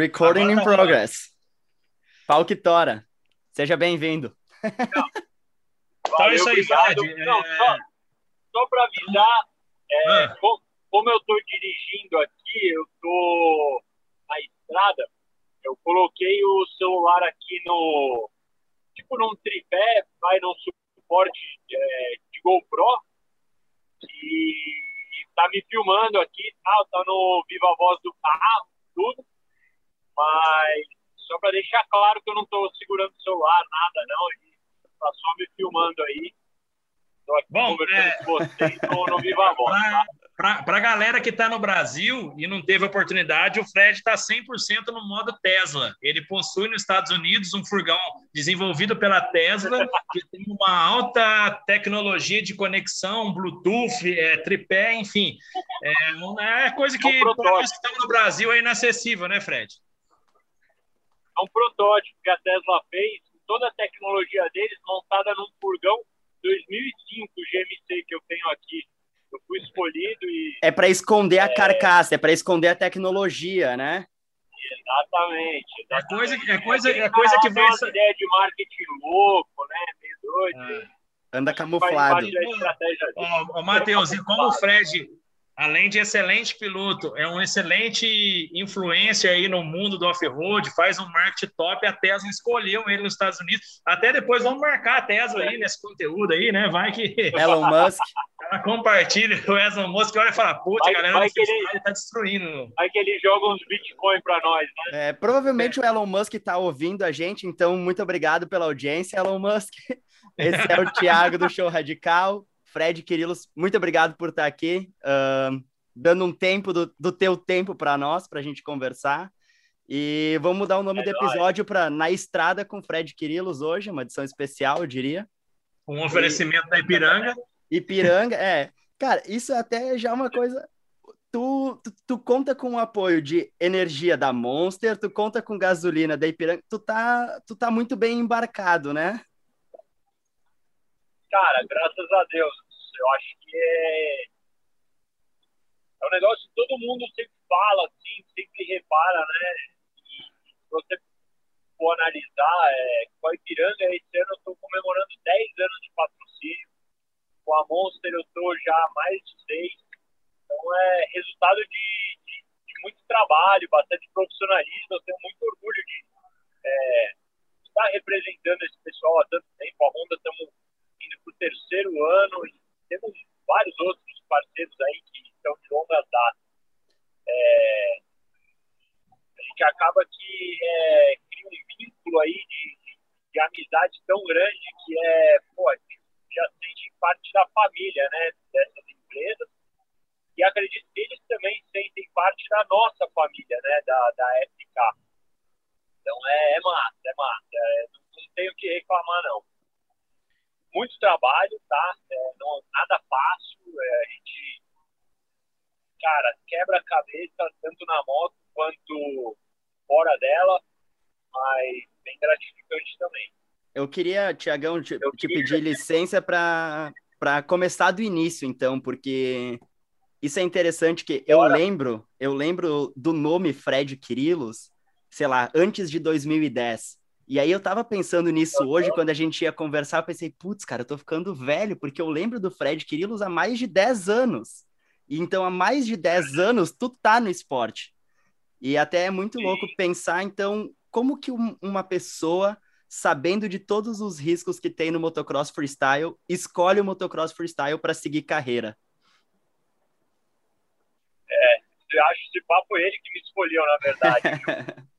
Recording Agora in tá progress. Pau que tora. Seja bem-vindo. Então é isso aí, Fred. Não, é... Só, só para avisar, é, ah. como eu estou dirigindo aqui, eu estou na estrada, eu coloquei o celular aqui no. Tipo num tripé, vai num suporte é, de GoPro. E tá me filmando aqui, tá, tá no Viva Voz do carro, tudo. Mas só para deixar claro que eu não estou segurando o celular, nada não. Ele tá só me filmando aí. Estou aqui Bom, conversando é... com vocês no, no Viva Voz. Tá? Para a galera que está no Brasil e não teve oportunidade, o Fred está 100% no modo Tesla. Ele possui nos Estados Unidos um furgão desenvolvido pela Tesla, que tem uma alta tecnologia de conexão, Bluetooth, é, tripé, enfim. É, é coisa que é um para nós que estamos no Brasil é inacessível, né, Fred? É um protótipo que a Tesla fez, toda a tecnologia deles montada num furgão 2005 GMC que eu tenho aqui eu fui escolhido e. É para esconder é... a carcaça, é para esconder a tecnologia, né? Exatamente. exatamente. É coisa, é coisa, é coisa que vai. Uma ideia de marketing louco, né? Meio doido. É. Anda camuflado. Ô, Matheus, e como o Fred além de excelente piloto, é um excelente influência aí no mundo do off-road, faz um marketing top, a Tesla escolheu ele nos Estados Unidos. Até depois vamos marcar a Tesla aí nesse conteúdo aí, né? Vai que Elon Musk ela compartilha o Elon Musk olha e fala, putz, a galera vai que ele tá destruindo. Vai que ele joga uns Bitcoin para nós, né? É, provavelmente é. o Elon Musk tá ouvindo a gente, então muito obrigado pela audiência, Elon Musk. Esse é o Thiago do Show Radical. Fred Quirilos, muito obrigado por estar aqui, uh, dando um tempo do, do teu tempo para nós, para a gente conversar. E vamos mudar o nome é do episódio para Na Estrada com Fred Quirilos hoje, uma edição especial, eu diria. Um oferecimento e... da Ipiranga. Ipiranga, é. Cara, isso até já é uma coisa. Tu, tu, tu, conta com o apoio de energia da Monster, tu conta com gasolina da Ipiranga, tu tá, tu tá muito bem embarcado, né? cara, graças a Deus. Eu acho que é, é um negócio que todo mundo sempre fala, assim, sempre repara, né? E se você for analisar, é, com a Ipiranga, esse ano eu estou comemorando 10 anos de patrocínio. Com a Monster eu estou já há mais de 6. Então é resultado de, de, de, muito trabalho, bastante profissionalismo. Eu tenho muito orgulho de é, estar representando esse pessoal há tanto tempo. A Honda estamos indo para o terceiro ano e temos vários outros parceiros aí que estão de longa data. É, a gente acaba que é, cria um vínculo aí de, de, de, amizade tão grande que é, pô, já sente parte da família, né, dessas empresas. E acredito que eles também sentem parte da nossa família, né, da, da FK. Então é, é massa, é massa. É, não, não tenho o que reclamar, não muito trabalho, tá? É, não, nada fácil. É, a gente, cara, quebra a cabeça tanto na moto quanto fora dela, mas bem gratificante também. Eu queria, Tiagão, te, te queria... pedir licença para começar do início, então, porque isso é interessante que eu Bora. lembro, eu lembro do nome Fred Quirilos, sei lá, antes de 2010. E aí eu tava pensando nisso hoje, quando a gente ia conversar, eu pensei, putz, cara, eu tô ficando velho, porque eu lembro do Fred Quirilos há mais de 10 anos. E então, há mais de 10 anos, tu tá no esporte. E até é muito louco pensar, então, como que um, uma pessoa, sabendo de todos os riscos que tem no motocross freestyle, escolhe o motocross freestyle para seguir carreira? É, eu acho que esse papo foi ele que me escolheu, na verdade.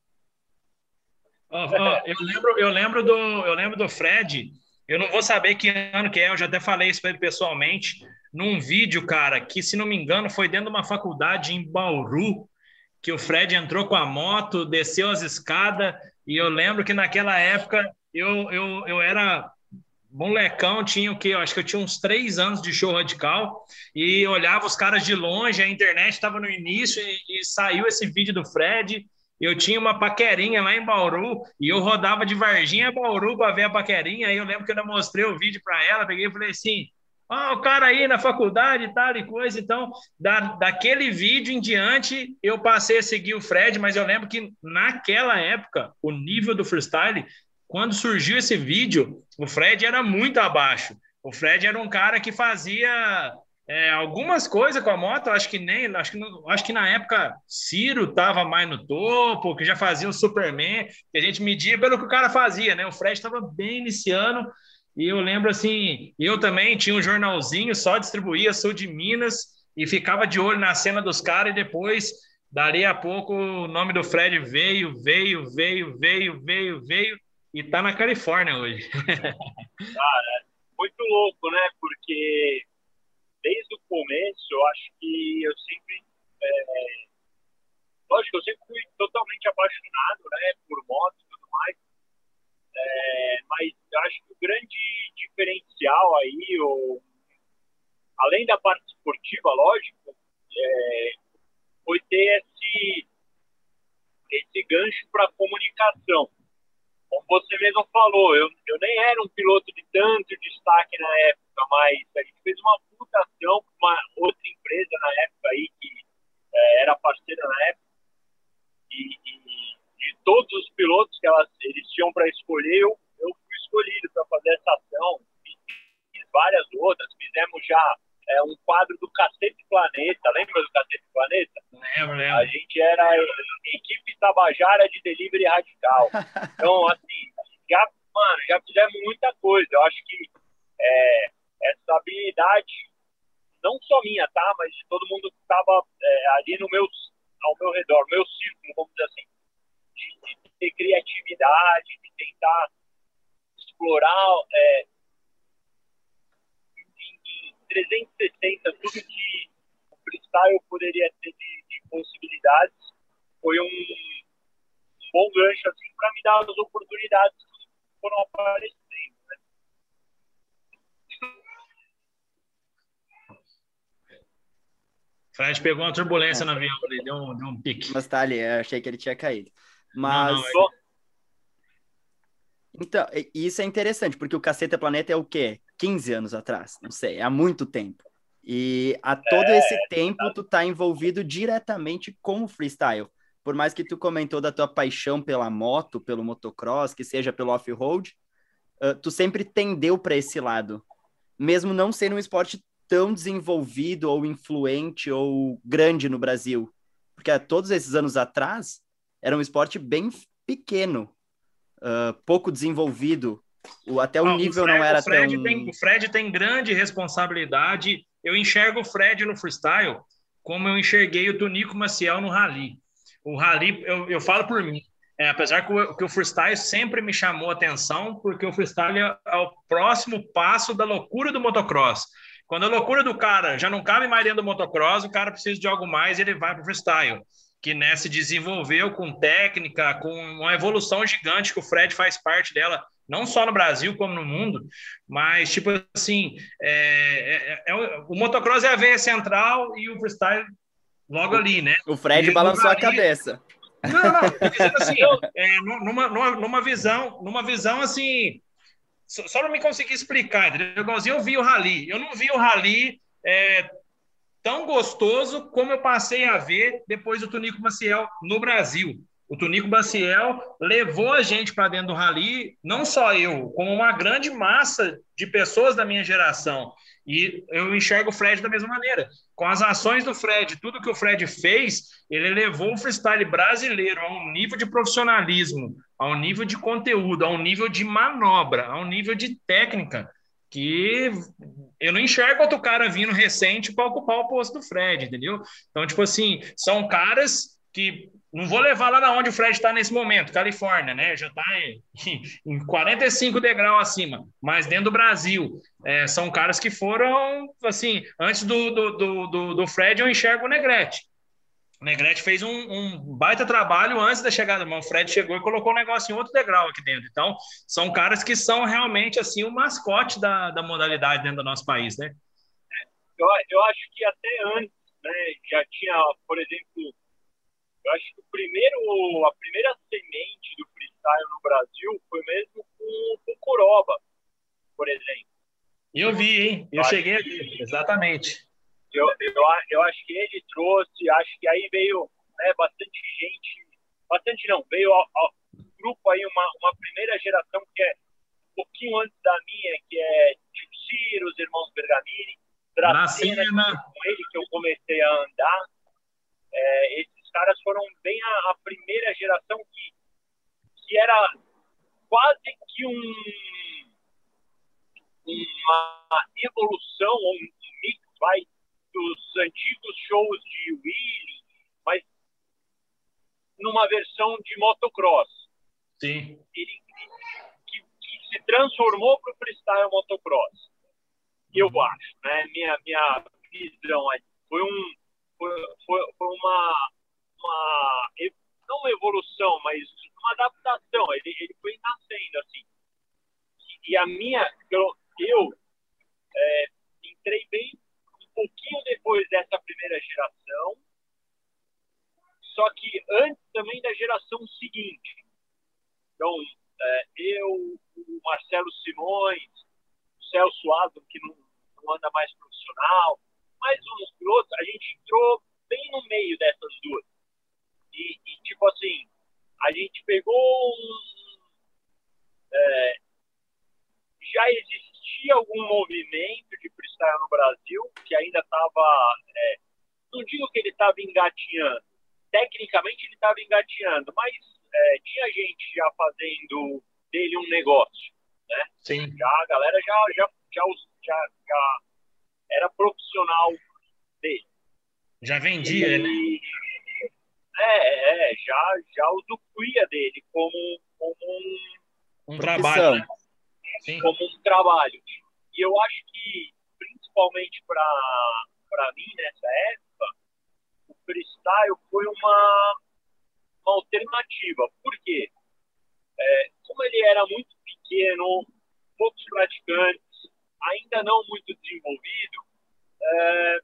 Oh, oh, eu, lembro, eu, lembro do, eu lembro do Fred, eu não vou saber que ano que é, eu já até falei isso para ele pessoalmente, num vídeo, cara, que se não me engano foi dentro de uma faculdade em Bauru, que o Fred entrou com a moto, desceu as escadas, e eu lembro que naquela época eu, eu, eu era molecão, tinha o quê? Eu acho que eu tinha uns três anos de show radical e olhava os caras de longe, a internet estava no início e, e, saiu esse vídeo do Fred eu tinha uma paquerinha lá em Bauru e eu rodava de Varginha a Bauru para ver a paquerinha. Aí eu lembro que eu mostrei o vídeo para ela, peguei e falei assim: Ah, o cara aí na faculdade tal e coisa. Então, da, daquele vídeo em diante, eu passei a seguir o Fred, mas eu lembro que naquela época, o nível do freestyle, quando surgiu esse vídeo, o Fred era muito abaixo. O Fred era um cara que fazia é, algumas coisas com a moto, acho que nem, acho que, acho que na época Ciro estava mais no topo, que já fazia o Superman, que a gente media pelo que o cara fazia, né? O Fred estava bem iniciando, e eu lembro assim, eu também tinha um jornalzinho, só distribuía, sou de Minas, e ficava de olho na cena dos caras, e depois, dali a pouco, o nome do Fred veio, veio, veio, veio, veio, veio, e tá na Califórnia hoje. cara, muito louco, né? Porque desde o começo, eu acho que eu sempre. É, lógico, eu sempre fui totalmente apaixonado né, por moto e tudo mais. É, mas eu acho que o grande diferencial aí, ou, além da parte esportiva, lógico, é, foi ter esse, esse gancho para comunicação como você mesmo falou, eu, eu nem era um piloto de tanto destaque na época, mas a gente fez uma putação com uma outra empresa na época aí, que é, era parceira na época, e, e, de todos os pilotos que elas, eles tinham para escolher, eu, eu fui escolhido para fazer essa ação, fiz várias outras, fizemos já é, um quadro do Cacete Planeta. Lembra do Cacete Planeta? Lembro, lembro. A gente era equipe Tabajara de Delivery Radical. Então, assim, já, mano, já fizemos muita coisa. Eu acho que é, essa habilidade, não só minha, tá? Mas de todo mundo que estava é, ali no meu, ao meu redor, meu círculo, vamos dizer assim, de, de ter criatividade, de tentar explorar é, 360, tudo que o freestyle poderia ter de, de possibilidades, foi um, um, bom gancho assim, para me dar as oportunidades que foram aparecendo. Né? Fred pegou uma turbulência é. no avião, ele deu um, deu um pique. Mas tá ali, eu achei que ele tinha caído. Mas. Não, não. Então, isso é interessante, porque o Caceta Planeta é o quê? 15 anos atrás, não sei, há muito tempo. E a todo é, esse tempo tu tá envolvido diretamente com o freestyle. Por mais que tu comentou da tua paixão pela moto, pelo motocross, que seja pelo off-road, uh, tu sempre tendeu para esse lado. Mesmo não sendo um esporte tão desenvolvido ou influente ou grande no Brasil. Porque há todos esses anos atrás era um esporte bem pequeno, uh, pouco desenvolvido. O, até o nível o Fred, não era o Fred tão... Tem, o Fred tem grande responsabilidade. Eu enxergo o Fred no freestyle como eu enxerguei o Tonico Maciel no rally. O rally, eu, eu falo por mim, é, apesar que o, que o, freestyle sempre me chamou atenção, porque o freestyle é, é, o próximo passo da loucura do motocross. Quando a loucura do cara já não cabe mais dentro do motocross, o cara precisa de algo mais e ele vai para o freestyle que né, se desenvolveu com técnica, com uma evolução gigante que o Fred faz parte dela, não só no Brasil como no mundo, mas tipo assim, é, é, é, o motocross é a veia central e o freestyle logo ali, né? O Fred e balançou a cabeça. Não, não, dizendo assim, é, numa, numa, numa visão, numa visão assim, só, só não me consegui explicar, entendeu? Igualzinho eu vi o Rally, eu não vi o Rally é, tão gostoso como eu passei a ver depois do Tunico Maciel no Brasil. O Tunico Maciel levou a gente para dentro do rally, não só eu, como uma grande massa de pessoas da minha geração. E eu enxergo o Fred da mesma maneira. Com as ações do Fred, tudo que o Fred fez, ele levou o freestyle brasileiro a um nível de profissionalismo, a um nível de conteúdo, a um nível de manobra, a um nível de técnica que eu não enxergo outro cara vindo recente para ocupar o posto do Fred, entendeu? Então, tipo assim, são caras que não vou levar lá na onde o Fred está nesse momento, Califórnia, né? Já está em, em 45 degraus acima, mas dentro do Brasil. É, são caras que foram, assim, antes do, do, do, do Fred, eu enxergo o Negrete. O Negrete fez um, um, baita trabalho antes da chegada, mas o Fred chegou e colocou o negócio em outro degrau aqui dentro. Então, são caras que são realmente assim o mascote da, da modalidade dentro do nosso país, né? Eu, eu acho que até antes, né, já tinha, por exemplo, eu acho que o primeiro, a primeira semente do freestyle no Brasil foi mesmo com o Curoba, por exemplo. Eu vi, hein? Eu, eu cheguei aqui, exatamente. Eu, eu, eu acho que ele trouxe, acho que aí veio né, bastante gente, bastante não, veio ao, ao grupo aí uma, uma primeira geração que é um pouquinho antes da minha, que é Tio Ciro, os irmãos Bergamini, Dracena, com ele que eu comecei a andar. É, esses caras foram bem a, a, primeira geração que, que era quase que um, uma evolução, um, mix vai, dos antigos shows de Willy, mas numa versão de motocross. Sim. Ele, que, que se transformou para o freestyle motocross. Eu uhum. acho, né? Minha, minha visão aí. Foi, um, foi, foi, foi uma, uma. Não uma evolução, mas uma adaptação. Ele, ele foi nascendo, assim. E a minha. Eu, eu é, entrei bem um pouquinho depois dessa primeira geração, só que antes também da geração seguinte. Então, é, eu, o Marcelo Simões, o Celso Aslan, que não, não anda mais profissional, mais uns pilotos, a gente entrou bem no meio dessas duas. E, e tipo assim, a gente pegou um. É, já existia algum movimento de freestyle no Brasil, que ainda estava. É, não digo que ele estava engatinhando, tecnicamente ele estava engatinhando, mas é, tinha gente já fazendo dele um negócio. Né? Sim. Já, a galera já, já, já, já, já era profissional dele. Já vendia, né? É, é, já, já usufruía dele como, como um, um trabalho. Né? Como um trabalho. E eu acho que, principalmente para mim, nessa época, o freestyle foi uma, uma alternativa. Por quê? É, como ele era muito pequeno, poucos praticantes, ainda não muito desenvolvido, é,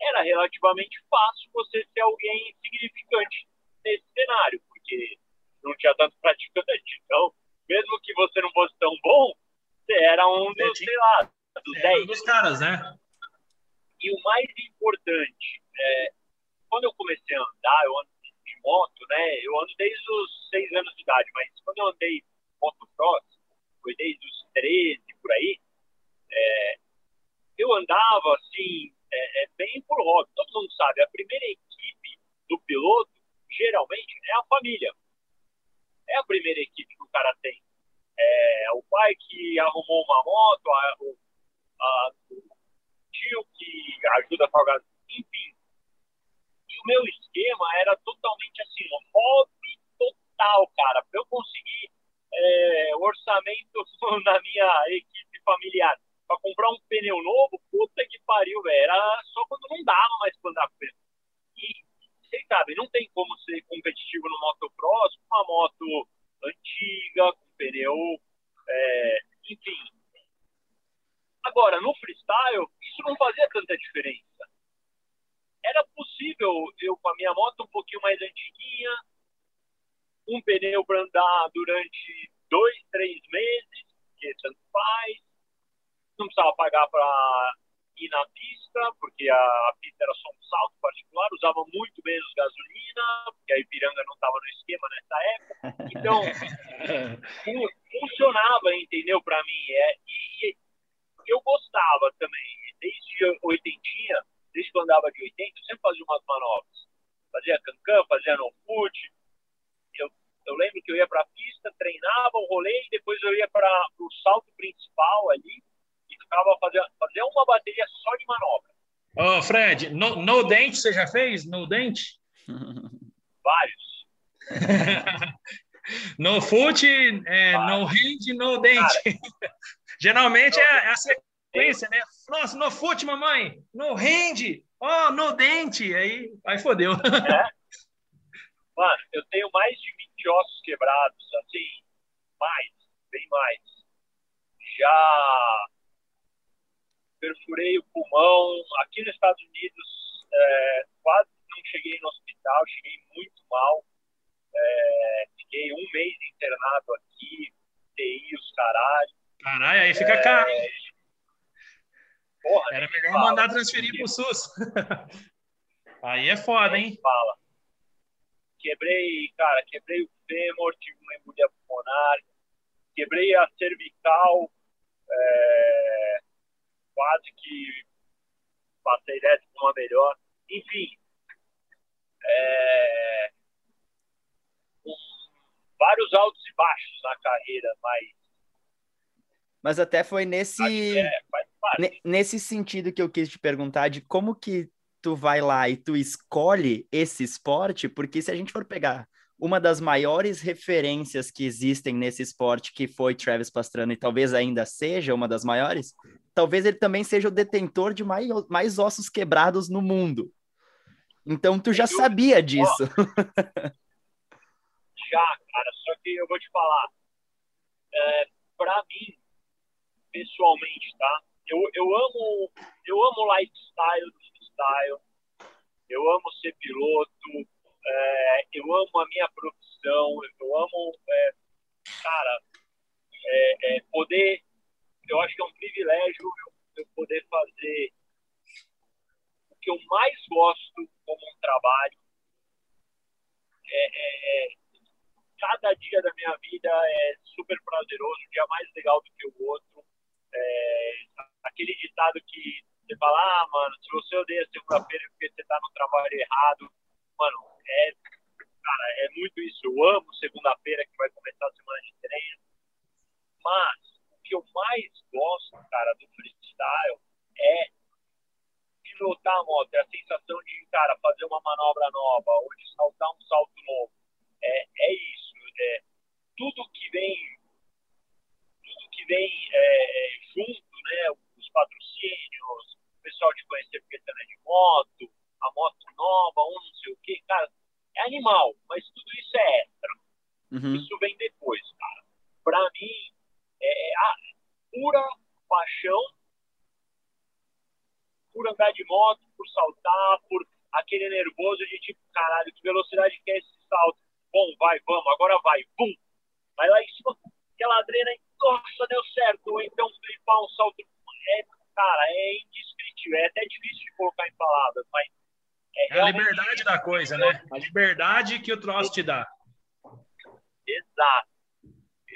era relativamente fácil você ser alguém significante nesse cenário, porque não tinha tanto praticante. Então, mesmo que você não fosse tão bom, você era um dos, sei lá, dos 10. Um dos caras, né? E o mais importante, é, quando eu comecei a andar, eu ando de moto, né? Eu ando desde os 6 anos de idade, mas quando eu andei motocross, foi desde os 13, por aí, é, eu andava assim, é, é bem por hobby. Todo mundo sabe, a primeira equipe do piloto, geralmente, é a família. É a primeira equipe que o cara tem. É o pai que arrumou uma moto, a, o, a, o tio que ajuda a pagar, enfim. E o meu esquema era totalmente assim, um hobby total, cara. Para eu conseguir é, orçamento na minha equipe familiar para comprar um pneu novo, puta que pariu, velho. Era só quando não dava mais pra andar com pneu. E, vocês sabem, não tem como ser competitivo no motocross com uma moto antiga, com pneu, é, enfim. Agora, no freestyle, isso não fazia tanta diferença. Era possível eu, com a minha moto um pouquinho mais antiguinha, um pneu para andar durante dois, três meses, que tanto faz, não precisava pagar para ir na pista, porque a, pista era só um salto particular, usava muito menos gasolina, porque a Ipiranga não estava no esquema nessa época. Então, funcionava, entendeu, para mim. É, e, e, eu gostava também, desde oitentinha, desde que eu andava de 80, eu sempre fazia umas manobras. Fazia cancan, fazia no foot. Eu, eu lembro que eu ia para a pista, treinava o rolê e depois eu ia para o salto principal ali, ficava fazendo, fazendo uma bateria só de manobra. Ô, oh, Fred, no, no dente você já fez? No dente? Vários. no foot, é, no hand, no dente. Cara, Geralmente é, é, a sequência, né? Nossa, no foot, mamãe. No hand. Ó, oh, no dente. Aí, aí fodeu. É. Mano, eu tenho mais de 20 ossos quebrados, assim, mais, bem mais. Já perfurei o pulmão. Aqui nos Estados Unidos, é, quase não cheguei no hospital, cheguei muito mal. É, fiquei um mês internado aqui, TI, os caralho. Caralho, aí fica é, caro. Porra, Era melhor fala. mandar transferir pro SUS. Aí é foda, hein? Fala. Quebrei, cara, quebrei o fêmur, tive uma embolia pulmonar, quebrei a cervical, é, quase que passei dessa com uma melhor. Enfim, é, vários altos e baixos na carreira, mas. Mas até foi nesse. É, nesse sentido que eu quis te perguntar de como que tu vai lá e tu escolhe esse esporte, porque se a gente for pegar uma das maiores referências que existem nesse esporte, que foi Travis Pastrana, e talvez ainda seja uma das maiores, talvez ele também seja o detentor de mais, mais ossos quebrados no mundo. Então tu já sabia disso. já, cara, só que eu vou te falar. É, para mim, pessoalmente, tá? Eu, eu amo eu amo lifestyle do freestyle. Eu amo ser piloto. É, eu amo a minha profissão. Eu amo, é, cara, é, é poder. Eu acho que é um privilégio eu, poder fazer o que eu mais gosto como um trabalho. É, é, é cada dia da minha vida é super prazeroso, um dia mais legal do que o outro. É, aquele ditado que você fala, ah, mano, se você odeia segunda-feira porque você tá no trabalho errado, mano, é, cara, é muito isso. Eu amo segunda-feira que vai começar a semana de treino, mas que eu mais gosto, cara, do freestyle é pilotar a moto, é a sensação de, cara, fazer uma manobra nova ou de saltar um salto novo. É, é isso é, tudo que vem, tudo que vem é, junto, né? Os patrocínios, o pessoal de conhecer porque você é de moto, a moto nova, um não sei o que, cara, é animal, mas tudo isso é extra. Uhum. Isso vem depois, cara. Pra mim, é a pura paixão por andar de moto, por saltar, por aquele nervoso de tipo, caralho, que velocidade que é esse salto? bom, vai, vamos, agora vai, bum. Vai lá em cima, aquela adrena, nossa, deu certo. Ou então flipar um salto. É, cara, é indescritível. É até difícil de colocar em palavras, mas. É, é a liberdade da coisa, né? A liberdade que o troço te dá. Exato.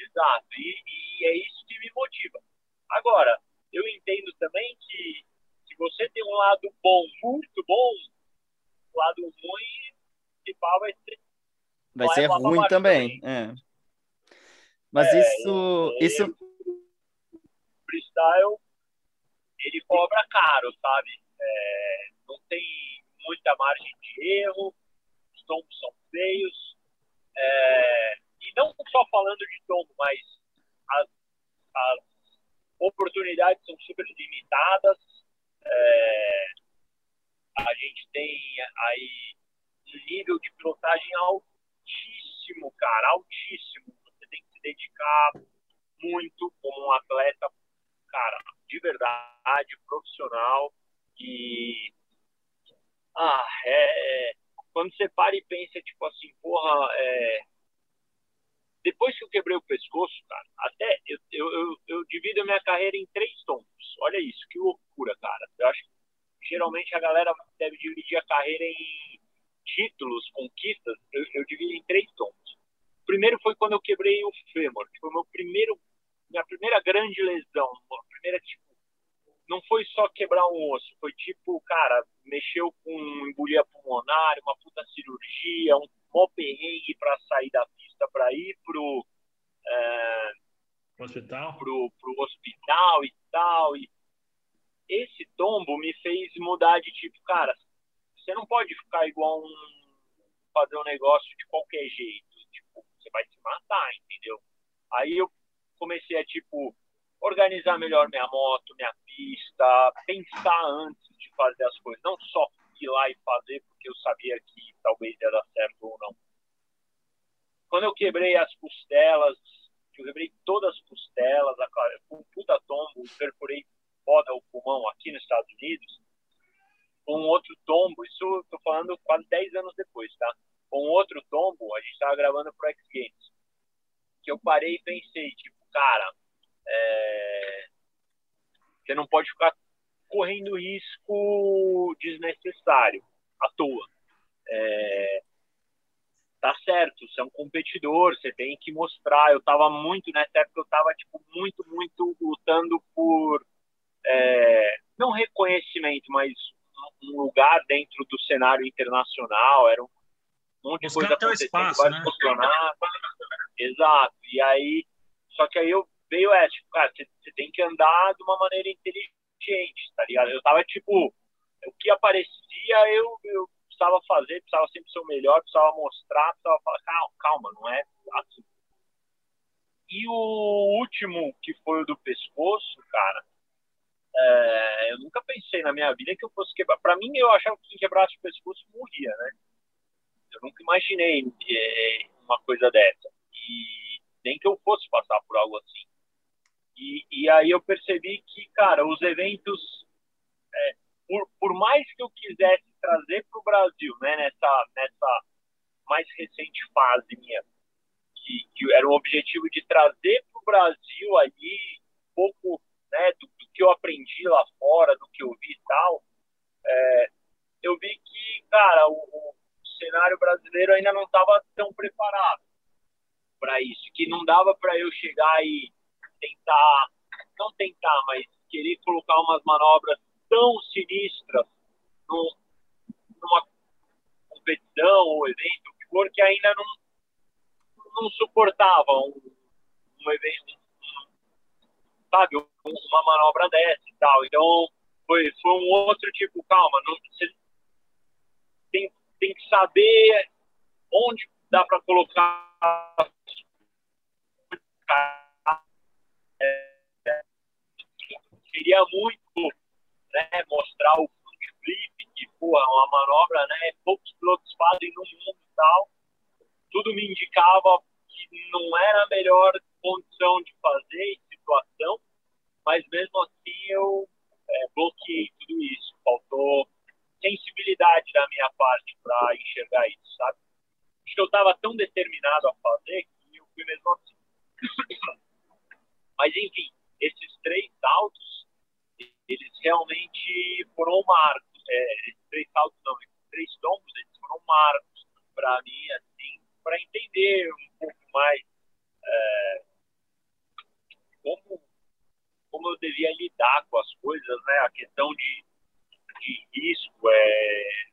Exato. E, e é isso que me motiva. Agora, eu entendo também que se você tem um lado bom, muito bom, o lado ruim, se pá, vai ser Vai ser ruim também. É. Mas é, isso, e, isso. Freestyle, ele cobra caro, sabe? É, não tem muita margem de erro, os tombos são feios. Falando de tombo, mas as, as oportunidades são super limitadas. É, a gente tem aí um nível de pilotagem altíssimo, cara, altíssimo. Você tem que se dedicar muito como um atleta, cara, de verdade, profissional. E. Ah, é. é quando você para e pensa, tipo assim, porra, é, depois que eu quebrei o pescoço, cara, até eu, eu, eu, eu, divido a minha carreira em três tons. Olha isso, que loucura, cara. Eu acho que geralmente a galera deve dividir a carreira em títulos, conquistas, eu, eu divido em três tons. O primeiro foi quando eu quebrei o fêmur, que foi meu primeiro, minha primeira grande lesão, a primeira tipo, não foi só quebrar um osso, foi tipo, cara, mexeu com embolia pulmonar, uma puta cirurgia, um mó perrengue para sair da pista para ir pro é, hospital, pro, pro hospital e tal. E esse tombo me fez mudar de tipo, cara, você não pode ficar igual um fazer um negócio de qualquer jeito. Tipo, você vai se matar, entendeu? Aí eu comecei a, tipo, organizar melhor minha moto, minha pista, pensar antes de fazer as coisas, não só ir lá e fazer porque eu sabia que talvez ia dar certo ou não. Quando eu quebrei as costelas, eu quebrei todas as costelas, com um puta tombo, perfurei foda o pulmão aqui nos Estados Unidos, um outro tombo, isso estou falando quase 10 anos depois, tá? Um outro tombo, a gente estava gravando pro X Games, que eu parei e pensei, tipo, cara, é... você não pode ficar correndo risco desnecessário, à toa. É, tá certo, você é um competidor, você tem que mostrar. Eu estava muito, nessa época, eu estava tipo, muito, muito lutando por, é, não reconhecimento, mas um lugar dentro do cenário internacional, era um monte de coisa acontecendo, espaço, vários né? Exato, e aí, só que aí eu veio essa, tipo, cara, você, você tem que andar de uma maneira inteligente, tá ligado? Eu tava, tipo, o que aparecia, eu, eu precisava fazer, precisava sempre ser o melhor, precisava mostrar, precisava falar, calma, calma não é assim. E o último, que foi o do pescoço, cara, é, eu nunca pensei na minha vida que eu fosse quebrar. Para mim, eu achava que quem quebrasse o pescoço morria, né? Eu nunca imaginei é, uma coisa dessa. E nem que eu fosse passar por algo assim. E, e aí eu percebi que, cara, os eventos, é, por, por mais que eu quisesse trazer para o Brasil, né, nessa, nessa mais recente fase minha, que, que era um objetivo de trazer para o Brasil ali um pouco né, do, do, que eu aprendi lá fora, do que eu vi e tal, é, eu vi que, cara, o, o cenário brasileiro ainda não estava tão preparado para isso, que não dava para eu chegar e tentar, não tentar, mas querer colocar umas manobras tão sinistras no, numa competição ou evento, o que ainda não, não suportava um, um evento, sabe, uma manobra dessa e tal. Então, foi, foi um outro tipo, calma, não, você tem, tem que saber onde dá para colocar queria muito né, mostrar o flip, que porra, é uma manobra, né, poucos pilotos fazem no mundo e tal. Tudo me indicava que não era a melhor condição de fazer em situação, mas mesmo assim eu é, bloqueei tudo isso. Faltou sensibilidade da minha parte para enxergar isso, sabe? Acho que eu estava tão determinado a fazer que eu fui mesmo assim. Mas, enfim, esses três saltos, eles realmente foram marcos. É, esses três saltos, não, esses três tombos, eles foram marcos para mim, assim, para entender um pouco mais é, como, como eu devia lidar com as coisas, né? A questão de, de risco é,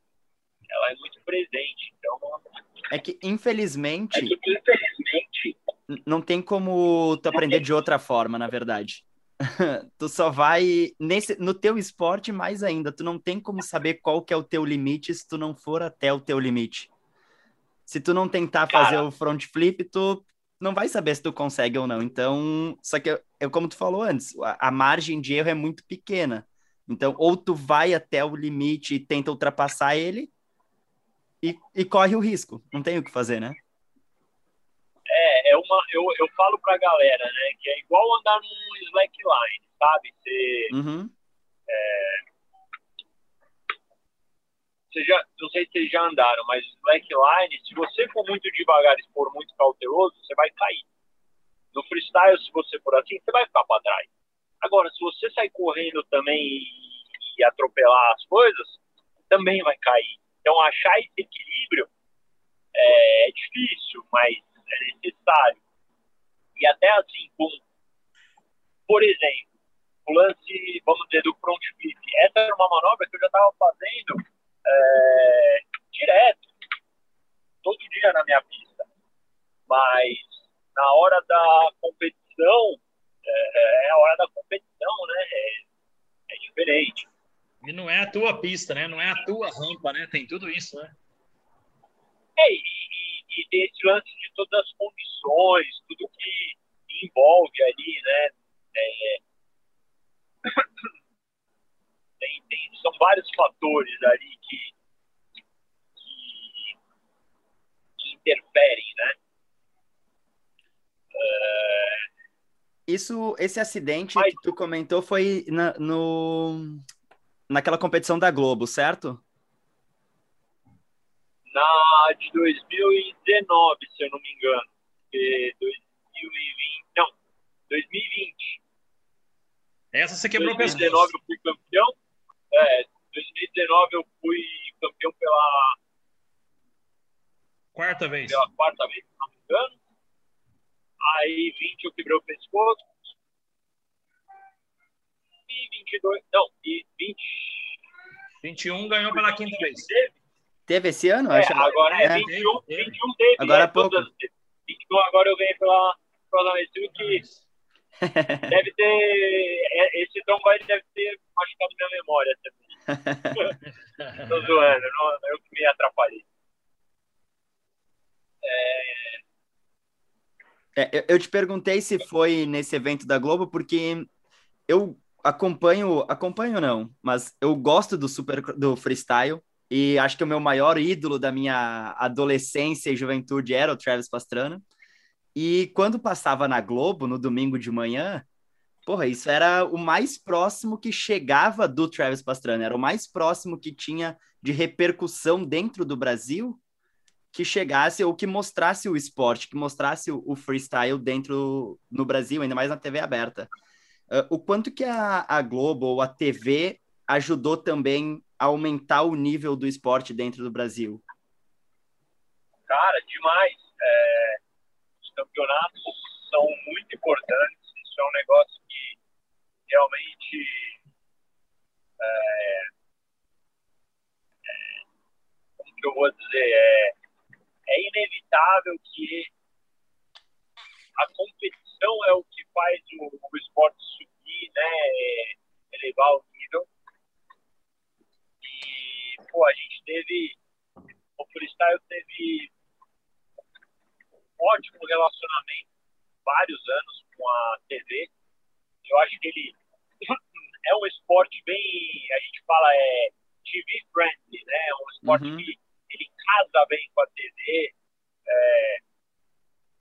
ela é muito presente. Então, é que, infelizmente, é que, infelizmente não tem como tu aprender de outra forma, na verdade. tu só vai nesse no teu esporte mais ainda, tu não tem como saber qual que é o teu limite se tu não for até o teu limite. Se tu não tentar Cara. fazer o front flip, tu não vai saber se tu consegue ou não. Então, só que eu como tu falou antes, a, a margem de erro é muito pequena. Então, ou tu vai até o limite e tenta ultrapassar ele, e, e corre o risco. Não tem o que fazer, né? É, uma, eu, eu falo pra galera, né, que é igual andar num slackline, sabe? Você, uhum. é, você já, não sei se vocês já andaram, mas slackline, se você for muito devagar e for muito cauteloso, você vai cair. No freestyle, se você for assim, você vai ficar para trás. Agora, se você sair correndo também e, e atropelar as coisas, também vai cair. Então, achar esse equilíbrio é, é difícil, mas é necessário. E até assim, com, por exemplo, o lance, vamos dizer, do front flip. Essa era uma manobra que eu já estava fazendo é, direto, todo dia na minha pista. Mas na hora da competição, é, é a hora da competição, né? É, é diferente. E não é a tua pista, né? Não é a tua rampa, né? Tem tudo isso, né? É, e, e, tem esse lance de todas as condições, tudo que envolve ali, né? É, tem, tem, são vários fatores ali que, que, que interferem, né? É... Isso, esse acidente Mas... que tu comentou foi na, no naquela competição da Globo, certo? Na de 2019, se eu não me engano. 2020. Não, 2020. Essa você quebrou 2019 eu fui campeão. É, 2019 eu fui campeão pela quarta vez. Pela quarta vez, se não me engano. Aí 20 eu quebrei o pescoço. E 22, não, e 20 21 ganhou pela quinta vez. Teve, teve esse ano? É, acho, agora é, é 21, 21 teve. Agora é, pouco. 21 agora eu ganhei pela Prosa que deve ter. É, esse Tom vai deve ter machucado minha memória também. Tô zoando, não, eu que me atrapalhei. É... É, eu te perguntei se foi nesse evento da Globo, porque eu acompanho, acompanho não, mas eu gosto do super do freestyle e acho que o meu maior ídolo da minha adolescência e juventude era o Travis Pastrana. E quando passava na Globo, no domingo de manhã, porra, isso era o mais próximo que chegava do Travis Pastrana, era o mais próximo que tinha de repercussão dentro do Brasil que chegasse ou que mostrasse o esporte, que mostrasse o, freestyle dentro no Brasil, ainda mais na TV aberta. Uh, o quanto que a, a Globo ou a TV ajudou também aumentar o nível do esporte dentro do Brasil? Cara, demais. É, campeonatos são muito importantes. Isso é um negócio que realmente é, é, como que eu vou dizer é, é inevitável que a competição é o que faz o, o esporte subir, né, elevar o pô, a gente teve o freestyle teve ótimo relacionamento, vários anos com a TV. Eu acho que ele é um esporte bem, a gente fala, é TV friendly, né? É um esporte uhum. que ele casa bem com a TV. É,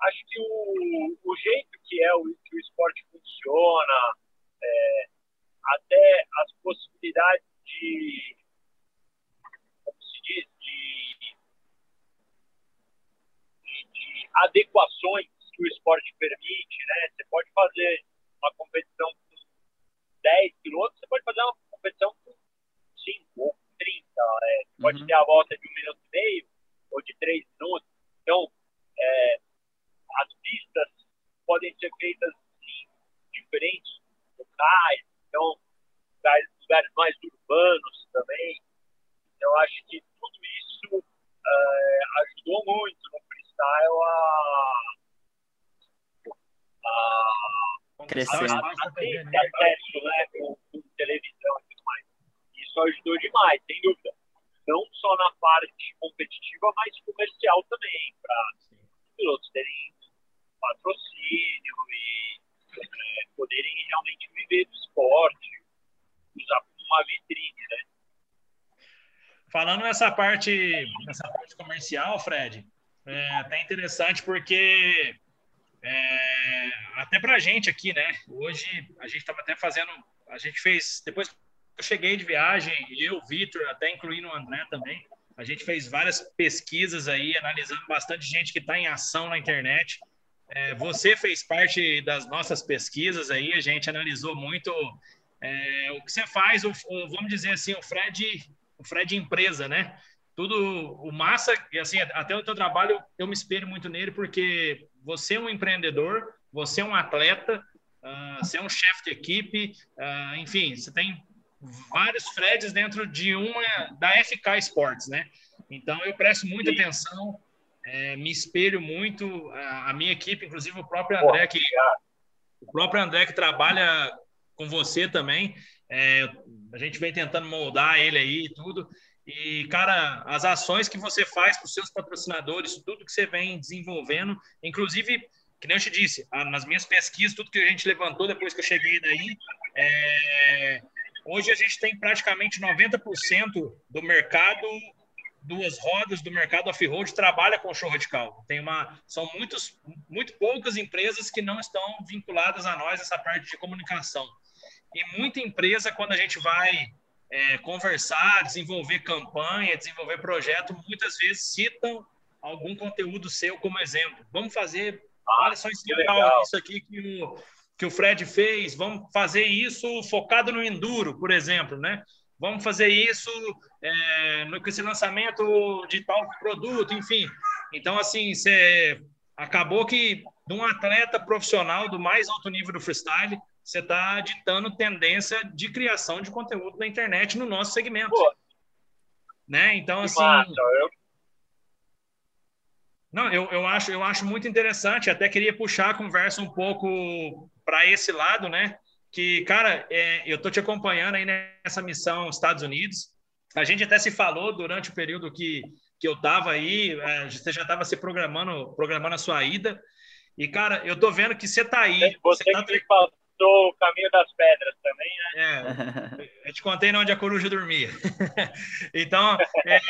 acho que o, o jeito que é o, que o esporte funciona, é, até as possibilidades de adequações que o esporte permite, né? Você pode fazer uma competição com 10 pilotos, você pode fazer uma competição com 5 ou 30, né? Você pode uhum. ter a volta de um minuto e meio ou de 3 minutos. Então, é, as pistas podem ser feitas em diferentes locais, então, lugares, lugares mais urbanos também. Então, acho que tudo isso é, ajudou muito no freestyle a, a crescendo. A, a ter acesso né, com, com, televisão e tudo mais. Isso ajudou demais, sem dúvida. Não só na parte competitiva, mas comercial também, para os pilotos terem patrocínio e é, poderem realmente viver do esporte, usar como uma vitrine, né? Falando nessa parte, nessa parte comercial, Fred, é até interessante porque é, até para a gente aqui, né? Hoje a gente estava até fazendo, a gente fez depois que eu cheguei de viagem, eu, Vitor, até incluindo o André também, a gente fez várias pesquisas aí, analisando bastante gente que está em ação na internet. É, você fez parte das nossas pesquisas aí, a gente analisou muito é, o que você faz, o, o, vamos dizer assim, o Fred, o Fred empresa, né? Tudo o massa e assim até o teu trabalho eu me espelho muito nele porque você é um empreendedor você é um atleta uh, você é um chefe de equipe uh, enfim você tem vários Freds dentro de uma da FK Sports né? Então eu presto muita atenção é, me espelho muito a, a, minha equipe inclusive o próprio André que o próprio André que trabalha com você também é, a gente vem tentando moldar ele aí e tudo e, cara, as ações que você faz para os seus patrocinadores, tudo que você vem desenvolvendo, inclusive, que nem eu te disse, nas minhas pesquisas, tudo que a gente levantou depois que eu cheguei daí, é... hoje a gente tem praticamente 90% do mercado duas rodas do mercado off-road trabalha com show radical. Tem uma, são muitos, muito poucas empresas que não estão vinculadas a nós essa parte de comunicação. E muita empresa, quando a gente vai é, conversar, desenvolver campanha, desenvolver projeto, muitas vezes citam algum conteúdo seu como exemplo. Vamos fazer, olha só isso, legal. isso aqui que o, que o Fred fez, vamos fazer isso focado no enduro, por exemplo, né? vamos fazer isso é, no esse lançamento de tal produto, enfim. Então, assim, você acabou que de um atleta profissional do mais alto nível do freestyle, você está ditando tendência de criação de conteúdo na internet no nosso segmento. Pô. Né? Então, assim. Massa, eu... Não, eu, eu, acho, eu acho muito interessante. Até queria puxar a conversa um pouco para esse lado, né? Que, cara, é, eu tô te acompanhando aí nessa missão Estados Unidos. A gente até se falou durante o período que, que eu estava aí, é, você já estava se programando, programando a sua ida. E, cara, eu tô vendo que você tá aí. Você, você tá... me passou o caminho das pedras também, né? É, eu te contei onde a coruja dormia. então, é,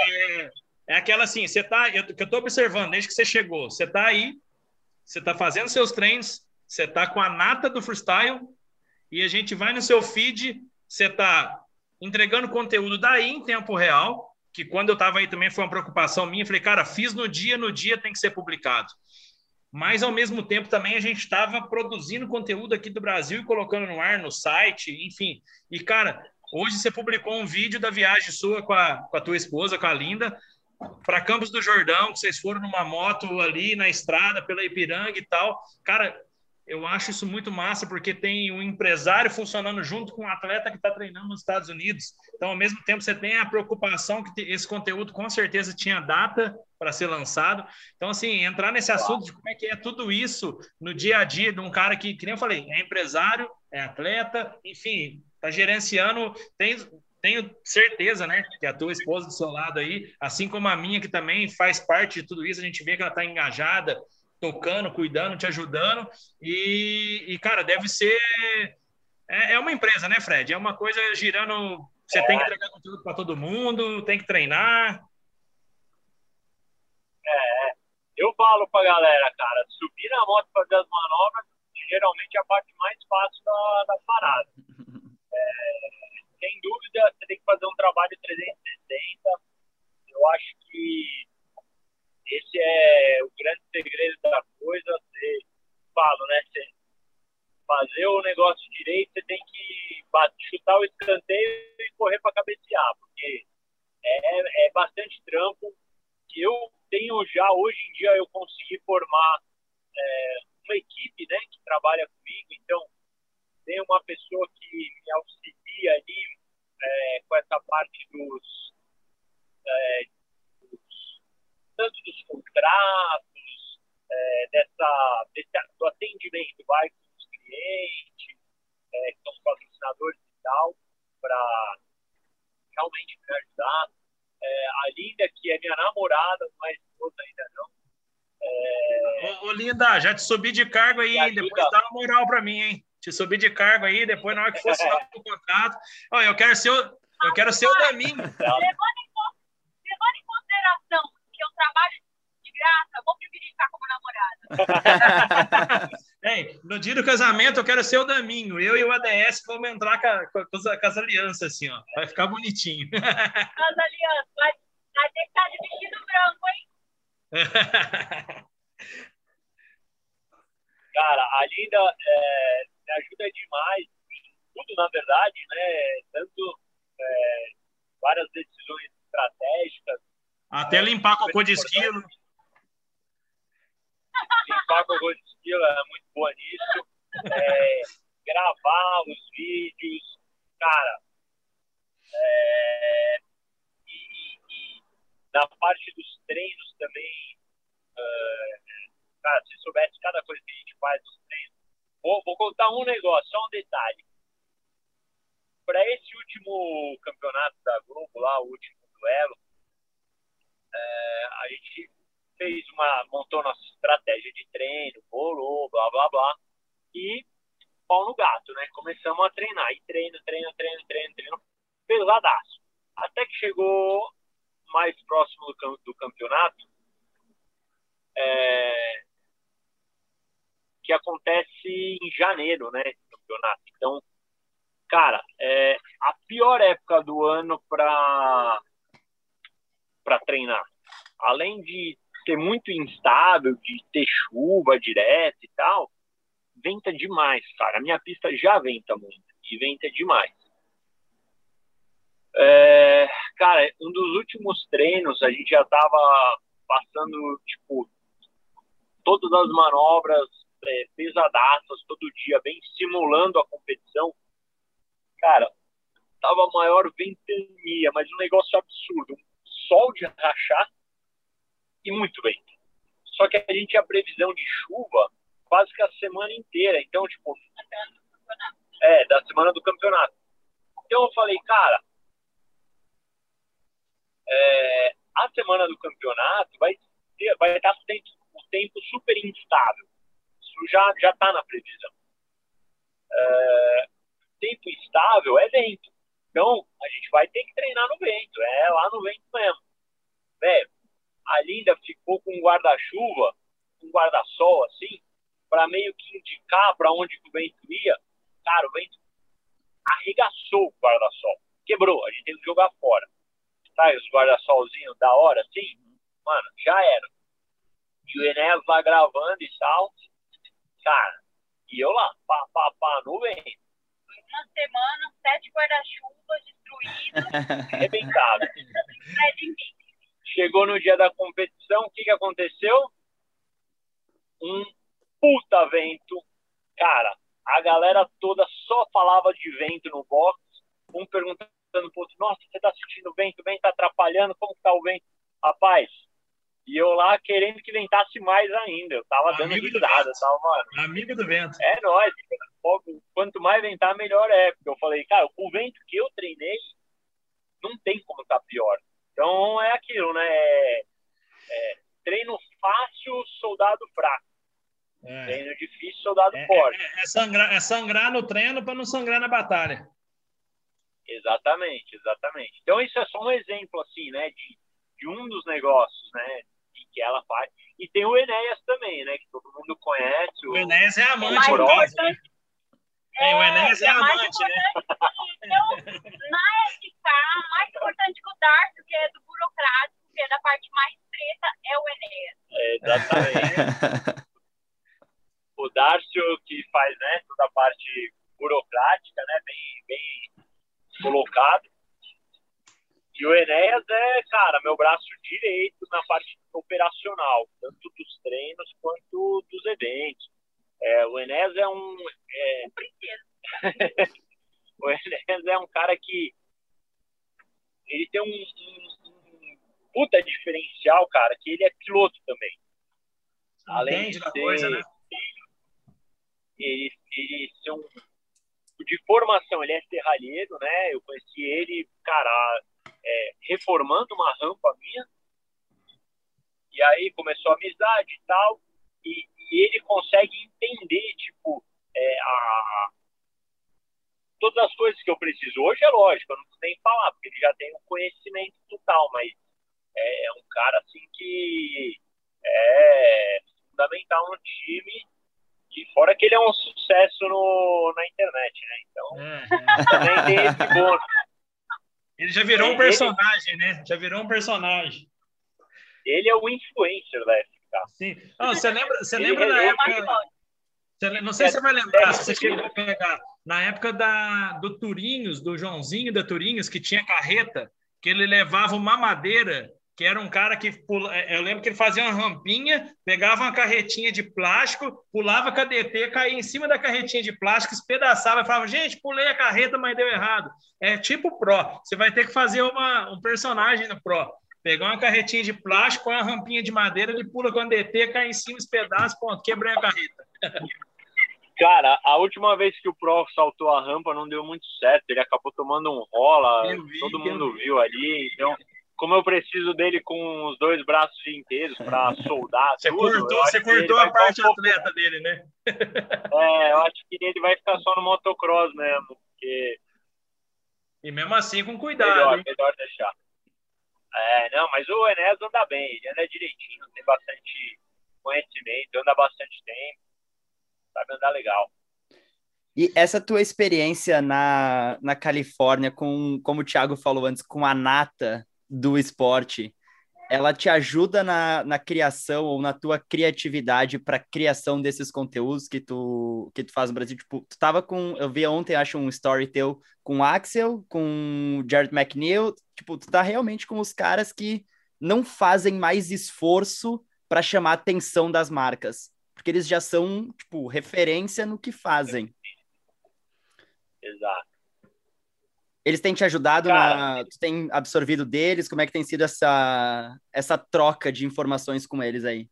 é aquela assim, você tá, eu, que eu tô observando desde que você chegou, você tá aí, você tá fazendo seus treinos, você tá com a nata do freestyle, e a gente vai no seu feed, você tá entregando conteúdo daí em tempo real, que quando eu estava aí também foi uma preocupação minha. Falei, cara, fiz no dia, no dia tem que ser publicado. Mas, ao mesmo tempo, também a gente estava produzindo conteúdo aqui do Brasil e colocando no ar, no site, enfim. E, cara, hoje você publicou um vídeo da viagem sua com a, com a tua esposa, com a Linda, para Campos do Jordão, que vocês foram numa moto ali na estrada, pela Ipiranga e tal. Cara, eu acho isso muito massa, porque tem um empresário funcionando junto com um atleta que está treinando nos Estados Unidos. Então, ao mesmo tempo, você tem a preocupação que esse conteúdo com certeza tinha data para ser lançado. Então, assim, entrar nesse assunto de como é que é tudo isso no dia a dia de um cara que, que nem eu falei, é empresário, é atleta, enfim, está gerenciando, tem, tenho certeza, né, que a tua esposa do seu lado aí, assim como a minha, que também faz parte de tudo isso, a gente vê que ela está engajada, tocando, cuidando, te ajudando. E, e cara, deve ser. É, é, uma empresa, né, Fred? É uma coisa girando. Você é. tem que entregar conteúdo para todo mundo, tem que treinar. É, eu falo pra galera, cara, subir na moto fazer as manobras, geralmente é a parte mais fácil da, da parada. É, sem dúvida, você tem que fazer um trabalho 360. Eu acho que esse é o grande segredo da coisa. Você falo, né? Você fazer o negócio direito, você tem que chutar o escanteio e correr para cabecear, porque é, é bastante trampo. Eu tenho já hoje em dia eu consegui formar é, uma equipe, né, que trabalha comigo. Então tem uma pessoa que me auxilia ali é, com essa parte dos é, tanto dos contratos, é, dessa, desse, do atendimento vai com os clientes, é, que são os patrocinadores e tal, para realmente me ajudar. É, a Linda, que é minha namorada, não é esposa ainda não. É... Ô, ô, Linda, já te subi de cargo aí, hein? depois dá uma moral para mim, hein? Te subi de cargo aí, depois na hora que for assinar o contrato. Ó, eu quero ser o, eu quero ser o Daminho. Levando em consideração eu trabalho de graça, vou preferir ficar como namorada. Ei, no dia do casamento eu quero ser o Daminho. Eu e o ADS vamos entrar com, a, com, as, com as alianças, assim, ó. Vai ficar bonitinho. As alianças. Vai, vai ter que estar de vestido branco, hein? Cara, a Linda é, me ajuda demais tudo, na verdade, né? Tanto é, várias decisões estratégicas, até limpar cocô de esquilo. Limpar cocô de esquilo é muito boa nisso. É, gravar os vídeos, cara. É, e, e, na parte dos treinos também, uh, cara, se soubesse cada coisa que a gente faz nos treinos. Vou, vou contar um negócio, só um detalhe. Para esse último campeonato da Globo, lá, o último duelo, é, a gente fez uma, montou nossa estratégia de treino, bolou, blá, blá, blá, e pau no gato, né? Começamos a treinar, e treino, treino, treino, treino, treino, pesadaço. Até que chegou mais próximo do, do campeonato, é, que acontece em janeiro, né? Campeonato. Então, cara, é a pior época do ano para para treinar. Além de ser muito instável, de ter chuva direto e tal, venta demais, cara. A minha pista já venta muito e venta demais. É, cara, um dos últimos treinos a gente já tava passando, tipo, todas as manobras é, pesadaças todo dia, bem simulando a competição. Cara, tava maior ventania, mas um negócio absurdo. Um sol de rachar e muito vento. Só que a gente tinha previsão de chuva quase que a semana inteira. Então, tipo. É, da semana do campeonato. Então eu falei, cara, é, a semana do campeonato vai, ter, vai estar o tempo, o tempo super instável. Isso já já está na previsão. É, tempo instável é vento. Então, a gente vai ter que treinar no vento. É lá no vento mesmo. Velho, a Linda ficou com um guarda-chuva, um guarda-sol, assim, para meio que indicar para onde o vento ia. Cara, o vento arregaçou o guarda-sol. Quebrou. A gente tem que jogar fora. Sabe os guarda-solzinhos da hora, assim? Mano, já era. E o Enéas lá gravando e tal. Cara, e eu lá, pá, pá, pá, no vento uma semana, sete guarda-chuvas destruídos. Arrebentado. Chegou no dia da competição, o que, que aconteceu? Um puta vento. Cara, a galera toda só falava de vento no box. Um perguntando pro outro, nossa, você tá sentindo vento? O vento tá atrapalhando? Como que tá o vento? Rapaz, e eu lá querendo que ventasse mais ainda. Eu tava dando Amigo risada, tava, mano. Amigo do vento. É nóis. Quanto mais ventar, melhor é. Porque eu falei, cara, o vento que eu treinei não tem como estar tá pior. Então é aquilo, né? É, é, treino fácil, soldado fraco. É. Treino difícil, soldado é, forte. É, é, sangrar, é sangrar no treino para não sangrar na batalha. Exatamente, exatamente. Então isso é só um exemplo, assim, né? De, de um dos negócios, né? Que ela faz. E tem o Enéas também, né? Que todo mundo conhece. O, o Enéas é amante. Né? É, o Enéas é, é amante, né? Então, na SK, mais importante que o Darcio, que é do burocrático, que é da parte mais preta, é o Enéas. É, exatamente. o Darcio que faz né, toda a parte burocrática, né? Bem, bem colocado. E o Enéas é, cara, meu braço direito na parte operacional, tanto dos treinos quanto dos eventos. É, o Enéas é um. É... o Enéas é um cara que. Ele tem um, um, um, puta diferencial, cara, que ele é piloto também. Além de ser, coisa, né? Ele, ele ser um. De formação, ele é serralheiro, né? Eu conheci ele, cara, é, reformando uma rampa minha. E aí começou a amizade e tal. E, e ele consegue entender, tipo, é, a, todas as coisas que eu preciso. Hoje é lógico, eu não preciso nem falar, porque ele já tem um conhecimento total, mas é, é um cara assim que é fundamental no time. E fora que ele é um sucesso no, na internet, né? Então, é, é. também tem esse bônus. Ele já virou um personagem, né? Já virou um personagem. Ele é o influencer da FK. Sim. Não, você lembra, você lembra na época. Você, não sei se você vai lembrar, se você chegou a pegar. Na época da, do Turinhos, do Joãozinho da Turinhos, que tinha carreta, que ele levava uma madeira que era um cara que pula, é, eu lembro que ele fazia uma rampinha, pegava uma carretinha de plástico, pulava com a DT, caía em cima da carretinha de plástico, espedaçava e falava: gente, pulei a carreta, mas deu errado. É tipo Pro. Você vai ter que fazer uma, um personagem no Pro. Pegar uma carretinha de plástico, uma rampinha de madeira, ele pula com a DT, cai em cima, espedaça, ponto, quebrei a carreta. Cara, a última vez que o Pro saltou a rampa não deu muito certo. Ele acabou tomando um rola, vi, todo mundo viu ali. Então, como eu preciso dele com os dois braços inteiros para soldar você tudo, cortou, você cortou a parte um atleta pouco... dele, né? é, eu acho que ele vai ficar só no motocross mesmo, porque... E mesmo assim com cuidado. Melhor, hein? melhor deixar. É, não, mas o Enéas anda bem, ele anda direitinho, tem bastante conhecimento, anda bastante tempo, sabe andar legal. E essa tua experiência na, na Califórnia, com, como o Thiago falou antes, com a nata do esporte. ela te ajuda na, na criação ou na tua criatividade para criação desses conteúdos que tu que tu faz no Brasil. Tipo, tu tava com, eu vi ontem, acho um story teu com Axel, com Jared McNeil, tipo, tu tá realmente com os caras que não fazem mais esforço para chamar a atenção das marcas, porque eles já são, tipo, referência no que fazem. Exato. Eles têm te ajudado Cara, na. Tu tem absorvido deles? Como é que tem sido essa, essa troca de informações com eles aí?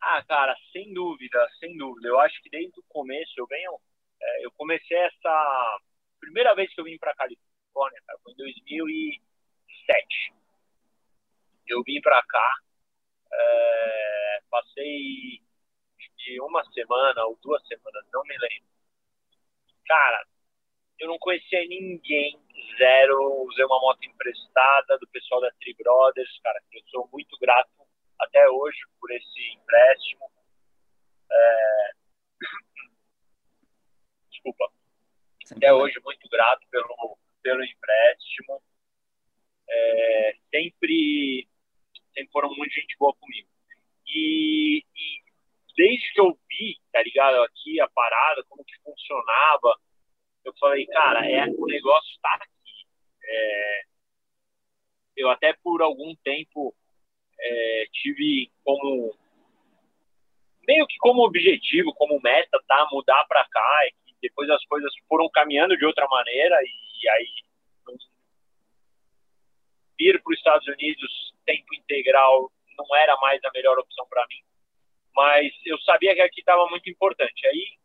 Ah, cara, sem dúvida, sem dúvida. Eu acho que desde o começo eu venho. É, eu comecei essa. Primeira vez que eu vim para Califórnia, cara, foi em 2007. Eu vim para cá, é, passei de uma semana ou duas semanas, não me lembro. Cara, eu não conhecia ninguém, zero. Usei uma moto emprestada do pessoal da Tri Brothers, cara, que eu sou muito grato até hoje por esse empréstimo. É... Desculpa. Até hoje, muito grato pelo, pelo empréstimo. É... Sempre, sempre foram muito gente boa comigo. E, e desde que eu vi, tá ligado, aqui a parada, como que funcionava, eu falei, cara, é, o negócio está aqui. É, eu até por algum tempo é, tive como meio que como objetivo, como meta, tá, mudar para cá, e depois as coisas foram caminhando de outra maneira e, e aí vir para os Estados Unidos tempo integral não era mais a melhor opção para mim, mas eu sabia que aqui estava muito importante. Aí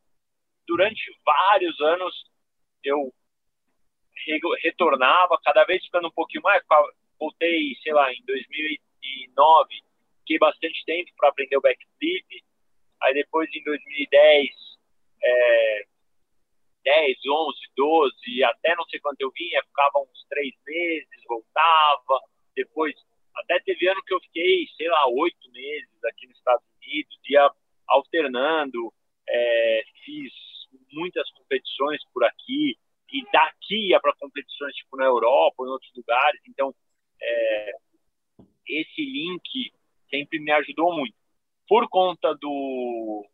durante vários anos eu retornava, cada vez ficando um pouquinho mais. Voltei, sei lá, em 2009, fiquei bastante tempo para aprender o backflip. Aí depois, em 2010, é, 10, 11, 12, até não sei quanto eu vinha, ficava uns três meses, voltava. Depois, até teve ano que eu fiquei, sei lá, oito meses aqui nos Estados Unidos, ia alternando, é, fiz muitas competições por aqui, e daqui ia para competições tipo na Europa em outros lugares. Então, é, esse link sempre me ajudou muito. Por conta do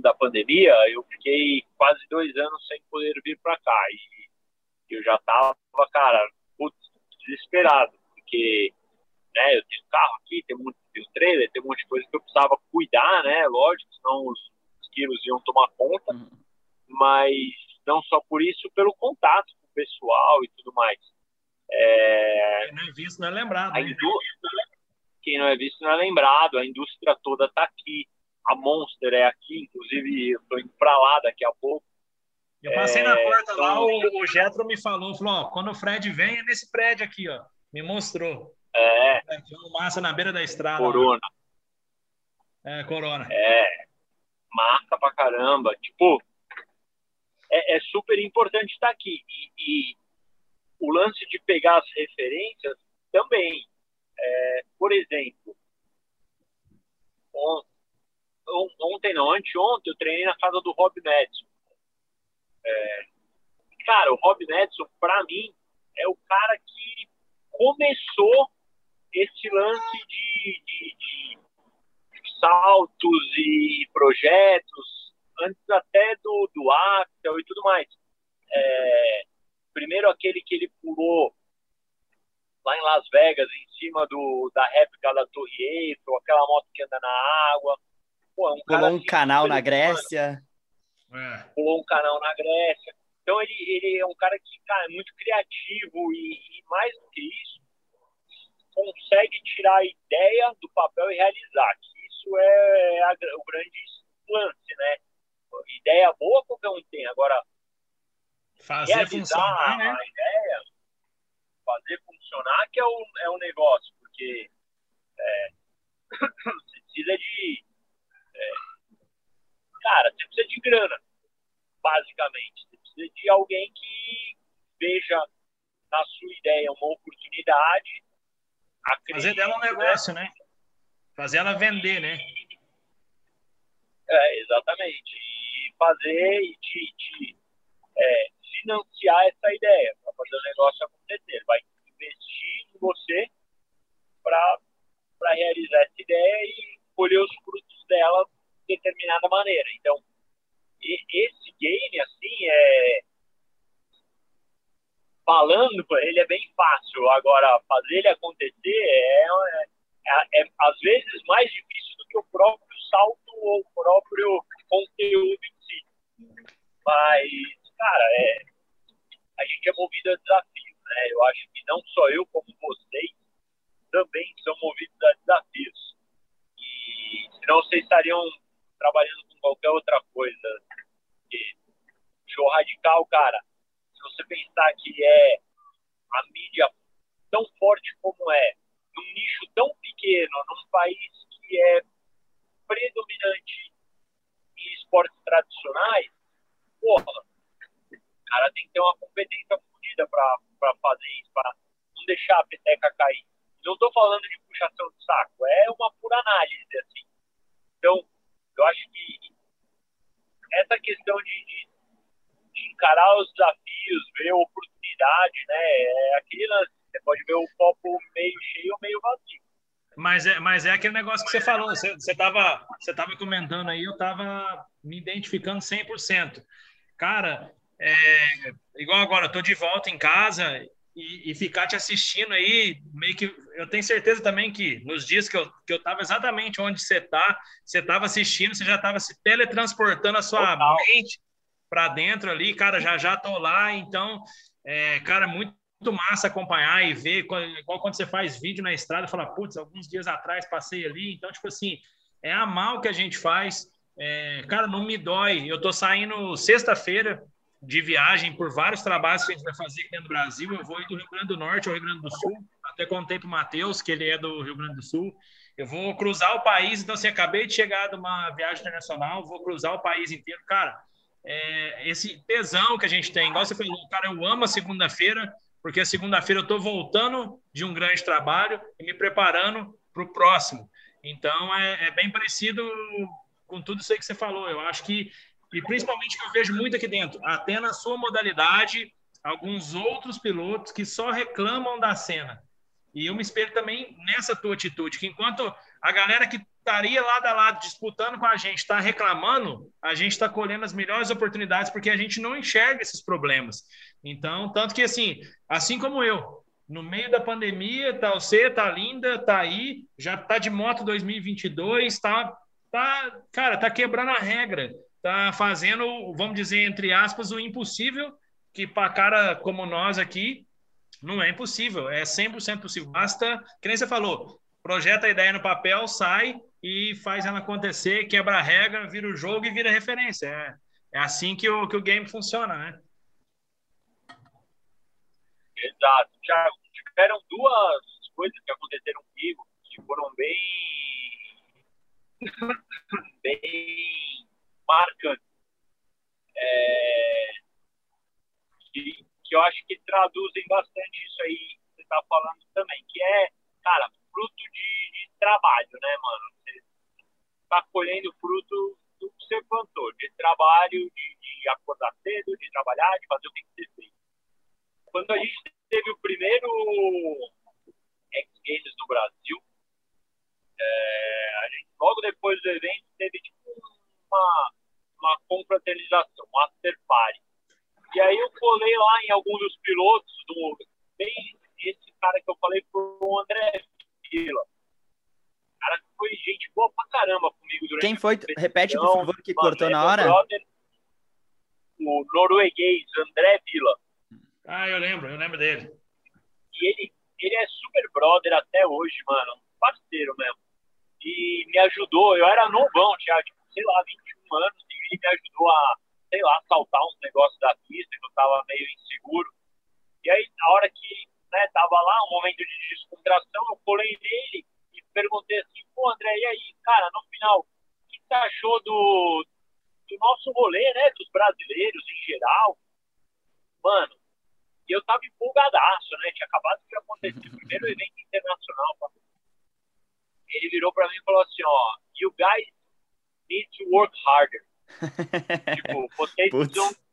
da pandemia, eu fiquei quase dois anos sem poder vir para cá e eu já tava, cara, putz, desesperado, porque né, eu tenho carro aqui, tenho, muito, trailer, tem um monte de coisa que eu precisava cuidar, né? Lógico, senão os, os quilos iam tomar conta. Uhum mas não só por isso, pelo contato com o pessoal e tudo mais. É... Quem não é visto não é lembrado. A indústria, quem não é visto não é lembrado. A indústria toda está aqui. A Monster é aqui, inclusive eu estou indo para lá daqui a pouco. Eu passei é... na porta lá, o, o Getro me falou, falou, ó, quando o Fred vem é nesse prédio aqui, ó. Me mostrou. É. é tinha uma massa na beira da estrada. Corona. Lá. É, Corona. É. Massa pra caramba. Tipo, é, é super importante estar aqui. E, e, o lance de pegar as referências também. É, por exemplo, on, on, ontem não, anteontem eu treinei na casa do Rob Madison. É, cara, o Rob Madison, para mim, é o cara que começou esse lance de, de, de saltos e projetos antes até do, do Axel e tudo mais. É, primeiro aquele que ele pulou lá em Las Vegas, em cima do, da réplica da Torre Eiffel, aquela moto que anda na água. Pô, é um pulou um canal na Grécia. É. Pulou um canal na Grécia. Então ele, ele é um cara que cara, é muito criativo e, e mais do que isso, consegue tirar a ideia do papel e realizar. Isso é a, o grande lance, né? Ideia boa qualquer um tem. Agora, fazer funcionar né? a ideia, fazer funcionar que é o, é o negócio, porque é, você precisa de. É, cara, você precisa de grana, basicamente. Você precisa de alguém que veja na sua ideia uma oportunidade. Fazer dela um né? negócio, né? né? Fazer ela vender, né? É, exatamente de fazer e de, de é, financiar essa ideia, para fazer o negócio acontecer. Vai investir em você para realizar essa ideia e colher os frutos dela de determinada maneira. Então, esse game, assim, é. Falando, ele é bem fácil. Agora, fazer ele acontecer é, é, é às vezes mais difícil do que o próprio salto ou o próprio conteúdo mas, cara, é, a gente é movido a desafios, né? Eu acho que não só eu, como vocês, também são movidos a desafios. E senão vocês estariam trabalhando com qualquer outra coisa. E show radical, cara, se você pensar que é a mídia tão forte como é, num nicho tão pequeno, num país que é predominante esportes tradicionais, porra, o cara tem que ter uma competência fodida para fazer isso, para não deixar a peteca cair. Não estou falando de puxação de saco, é uma pura análise, assim. Então, eu acho que essa questão de, de, de encarar os desafios, ver oportunidade, né? É aquele lance. Você pode ver o copo meio cheio ou meio vazio. Mas é, mas é aquele negócio que você falou, você, você, tava, você tava comentando aí, eu tava me identificando 100%. Cara, é, igual agora, tô de volta em casa e, e, ficar te assistindo aí, meio que eu tenho certeza também que nos dias que eu, que eu tava exatamente onde você tá, você tava assistindo, você já tava se teletransportando a sua Total. mente para dentro ali, cara, já já tô lá, então, é, cara, muito, muito massa acompanhar e ver, igual quando você faz vídeo na estrada, fala, putz, alguns dias atrás passei ali, então, tipo assim, é a mal que a gente faz, é, cara, não me dói, eu tô saindo sexta-feira, de viagem por vários trabalhos que a gente vai fazer aqui dentro do Brasil. Eu vou ir do Rio Grande do Norte ao Rio Grande do Sul. Até contei para o Matheus, que ele é do Rio Grande do Sul. Eu vou cruzar o país. Então, assim, acabei de chegar de uma viagem internacional, vou cruzar o país inteiro. Cara, é, esse tesão que a gente tem, igual você falou, cara, eu amo a segunda-feira, porque segunda-feira eu estou voltando de um grande trabalho e me preparando para o próximo. Então, é, é bem parecido com tudo isso aí que você falou. Eu acho que e principalmente que eu vejo muito aqui dentro, até na sua modalidade, alguns outros pilotos que só reclamam da cena. E eu me espelho também nessa tua atitude, que enquanto a galera que estaria lado a lado disputando com a gente está reclamando, a gente está colhendo as melhores oportunidades porque a gente não enxerga esses problemas. Então, tanto que assim, assim como eu, no meio da pandemia, tá você, tá linda, tá aí, já tá de moto 2022, tá, tá, cara, tá quebrando a regra está fazendo, vamos dizer, entre aspas, o impossível, que para cara como nós aqui, não é impossível, é 100% possível. Basta, que nem você falou, projeta a ideia no papel, sai e faz ela acontecer, quebra a regra, vira o jogo e vira referência. É, é assim que o, que o game funciona, né? Exato. Já tiveram duas coisas que aconteceram comigo que foram bem bem marcante. É, que, que eu acho que traduzem bastante isso aí que você está falando também, que é, cara, fruto de, de trabalho, né, mano? Você está colhendo fruto do que você plantou, de trabalho, de, de acordar cedo, de trabalhar, de fazer o que tem que ser feito. Quando a gente teve o primeiro X Games no Brasil, é, a gente, logo depois do evento, teve tipo uma, uma confraternização, um after party. E aí eu colei lá em alguns dos pilotos, do, bem, esse cara que eu falei foi o André O cara foi gente boa pra caramba comigo durante Quem foi? Repete, por favor, que Mano, cortou na hora. Brother, o norueguês André Vila. Ah, eu lembro, eu lembro dele. E ele, ele é super brother até hoje, mano. Parceiro mesmo. E me ajudou, eu era novão, tinha, tipo, sei lá, 21 anos, e ele me ajudou a, sei lá, saltar uns negócios da pista, que eu tava meio inseguro. E aí, na hora que né, tava lá, um momento de descontração, eu colei nele e perguntei assim, pô, André, e aí, cara, no final, o que você achou do, do nosso rolê, né, dos brasileiros em geral? Mano, e eu tava empolgadaço, né, tinha acabado de acontecer o primeiro evento internacional. Ele virou para mim e falou assim, ó, you guys need to work harder. tipo, vocês Putz. precisam,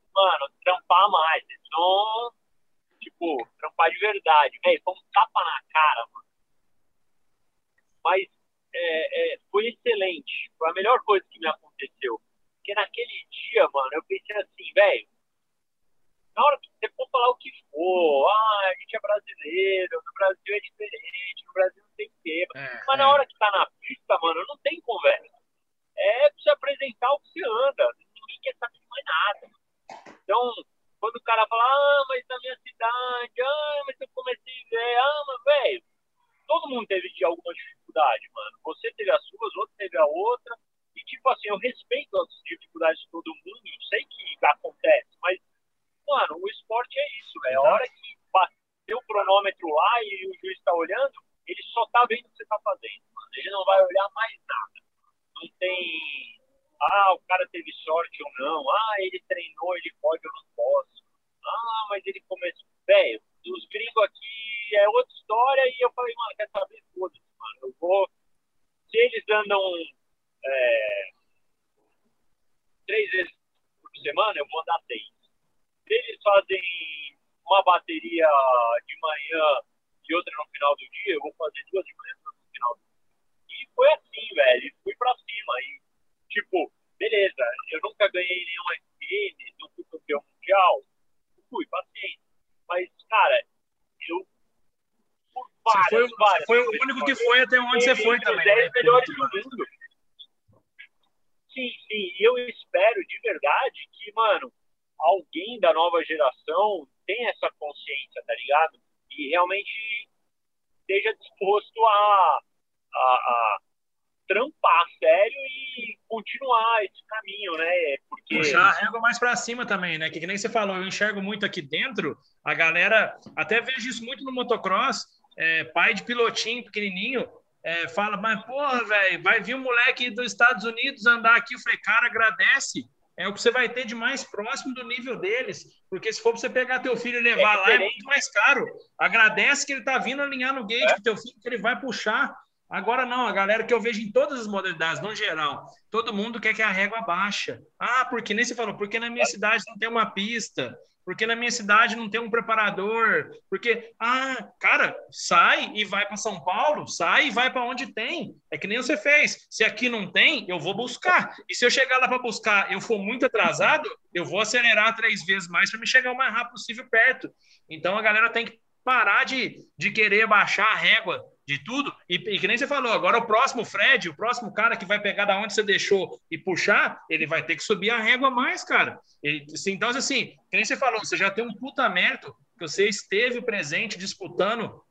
e continuar esse caminho, né? Porque. Puxar a régua mais para cima também, né? Que, que nem você falou, eu enxergo muito aqui dentro, a galera, até vejo isso muito no motocross, é, pai de pilotinho pequenininho, é, fala, mas porra, velho, vai vir um moleque dos Estados Unidos andar aqui. Eu falei, cara, agradece. É o que você vai ter de mais próximo do nível deles. Porque se for pra você pegar teu filho e levar É lá, é muito mais caro. Agradece que ele tá vindo alinhar no gate com teu filho, que ele vai puxar. Agora não, a galera que eu vejo em todas as modalidades, no geral, todo mundo quer que a régua baixa. Ah, porque nem se falou, porque na minha cidade não tem uma pista, porque na minha cidade não tem um preparador, porque, ah, cara, sai e vai para São Paulo, sai e vai para onde tem. É que nem você fez. Se aqui não tem, eu vou buscar. E se eu chegar lá para buscar, eu for muito atrasado, eu vou acelerar três vezes mais para me chegar o mais rápido possível perto. Então a galera tem que parar de, de querer baixar a régua de tudo. E, e que nem você falou, agora o próximo Fred, o próximo cara que vai pegar da onde você deixou e puxar, ele vai ter que subir a régua mais, cara. Ele, assim, então, assim, que nem você falou, você já tem um puta mérito que você esteve presente disputando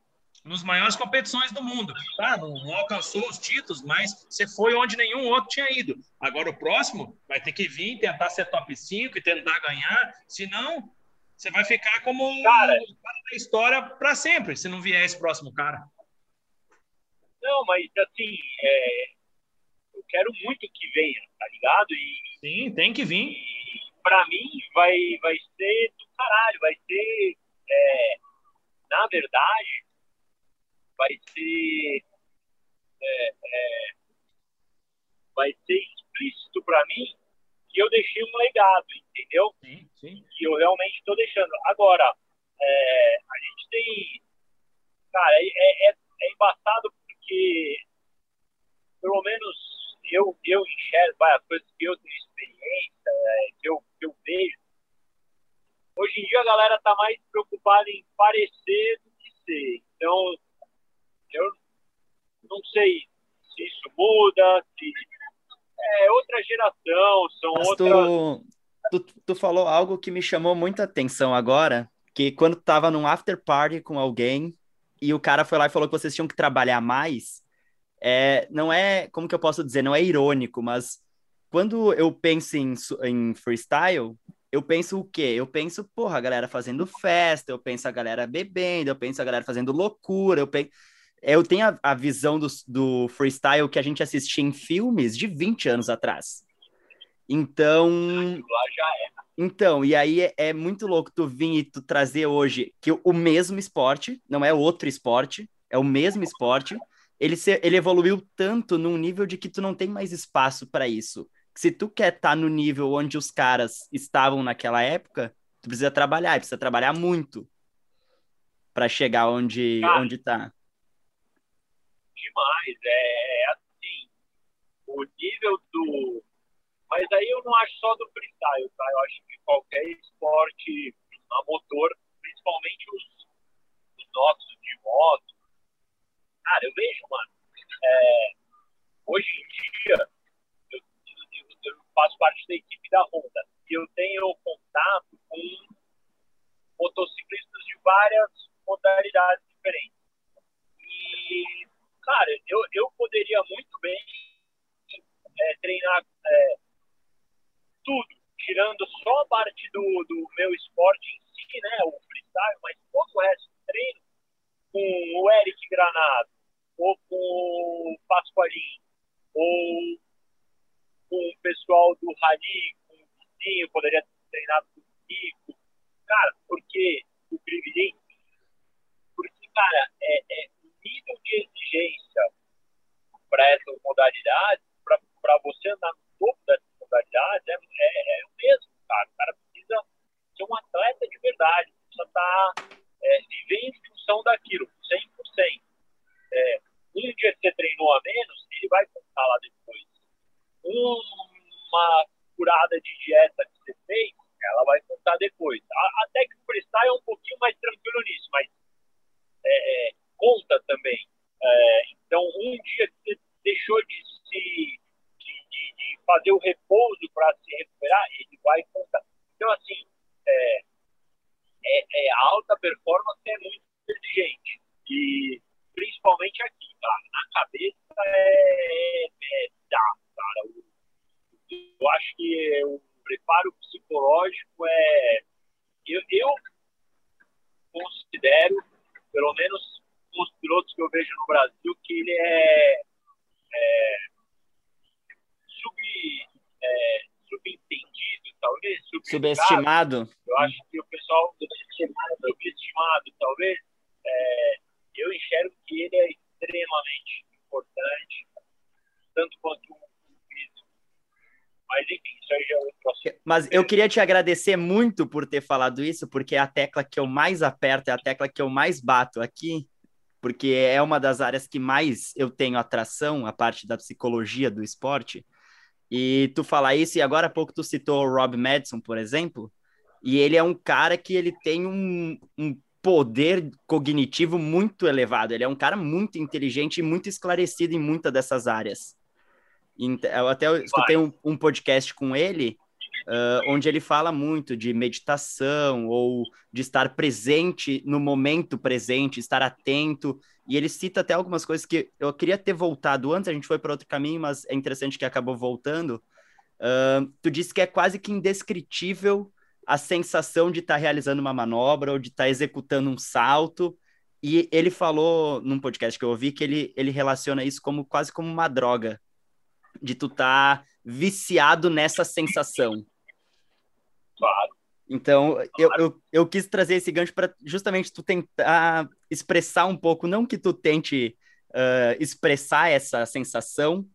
nos maiores competições do mundo. Tá? Não, não alcançou os títulos, mas você foi onde nenhum outro tinha ido. Agora o próximo vai ter que vir, tentar ser top 5 e tentar ganhar, senão você vai ficar como Cara. o cara da história para sempre, se não vier esse próximo cara. Não, mas assim, é, eu quero muito que venha, tá ligado? E, Sim, tem que vir. e pra mim vai, vai ser do caralho, vai ser, é, na verdade, vai ser, é, é, vai ser explícito pra mim que eu deixei um legado, entendeu? Sim, sim. que eu realmente estou deixando. Agora, é, a gente tem. Cara, é, é, é embaçado porque, pelo menos, eu, eu enxergo vai, as coisas que eu tenho experiência, é, que, eu, que eu vejo. Hoje em dia a galera tá mais preocupada em parecer do que ser. Então, eu não sei se isso muda, se. É outra geração, são Mas outras. tu, tu, tu falou algo que me chamou muita atenção agora, que quando tu tava num after party com alguém e o cara foi lá e falou que vocês tinham que trabalhar mais, é, não é, como que eu posso dizer, não é irônico, mas quando eu penso em, em freestyle, eu penso o quê? Eu penso, porra, a galera fazendo festa, eu penso a galera bebendo, eu penso a galera fazendo loucura, eu penso... Eu tenho a, a visão do, do freestyle que a gente assistia em filmes de 20 anos atrás. Então, é. então, e aí é, é muito louco tu vir e tu trazer hoje que o, mesmo esporte, não é outro esporte, é o mesmo esporte, ele, se, ele evoluiu tanto num nível de que tu não tem mais espaço para isso. Se tu quer estar no nível onde os caras estavam naquela época, tu precisa trabalhar, precisa trabalhar muito para chegar onde, Cara. onde tá. demais. É assim, o nível do. Mas aí eu não acho só do freestyle, tá? Eu acho que qualquer esporte a motor, principalmente os, os nossos de moto. Cara, eu vejo, mano, é, hoje em dia, eu, eu, eu, faço parte da equipe da Honda e eu tenho contato com motociclistas de várias modalidades diferentes. E, cara, eu, eu poderia muito bem é, treinar é, tudo, tirando só a parte do, do meu esporte em si, né, o freestyle, mas todo o resto do treino, com o Eric Granado, ou com o Pasqualin, ou com o pessoal do Rally, com o Vizinho, poderia ter treinado com o Kiko. Cara, porque o privilégio, porque, cara, é, é nível de exigência para essas modalidades, para você andar no topo dessas modalidades, é, é, é o mesmo, cara. O cara precisa ser um atleta de verdade, precisa estar, tá, é, viver em função daquilo, 100%. É, um dia que você treinou a menos, ele vai contar lá depois. Uma curada de dieta que você fez, ela vai contar depois. Até que o freestyle é um pouquinho mais tranquilo nisso, mas é, é, conta também. É, então, um dia que você deixou de se fazer o repouso para se recuperar, ele vai contar. Então, assim, é, é, é, alta performance é muito exigente. E principalmente aqui, cara, na cabeça é, é dá, cara. Eu, eu acho que o preparo psicológico é. Eu, eu considero, pelo menos os pilotos que eu vejo no Brasil, que ele é, é é, subentendido, talvez. Subestimado. Eu acho que o pessoal subestimado, subestimado talvez. É, eu enxergo que ele é extremamente importante, tanto quanto o físico. Mas, enfim, isso aí já é outro assunto. Mas eu queria te agradecer muito por ter falado isso, porque é a tecla que eu mais aperto, é a tecla que eu mais bato aqui, porque é uma das áreas que mais eu tenho atração, a parte da psicologia do esporte. E tu falar isso, e agora há pouco tu citou o Rob Madison, por exemplo, e ele é um cara que ele tem um, um poder cognitivo muito elevado. Ele é um cara muito inteligente e muito esclarecido em muitas dessas áreas. Eu até escutei um, um podcast com ele, uh, onde ele fala muito de meditação ou de estar presente no momento presente, estar atento. E ele cita até algumas coisas que eu queria ter voltado antes, a gente foi para outro caminho, mas é interessante que acabou voltando. Uh, tu disse que é quase que indescritível a sensação de estar tá realizando uma manobra ou de estar tá executando um salto. E ele falou num podcast que eu ouvi que ele, ele relaciona isso como quase como uma droga, de tu estar tá viciado nessa sensação. Claro. Então, claro. Eu, eu, eu quis trazer esse gancho para justamente tu tentar expressar um pouco, não que tu tente uh, expressar essa sensação,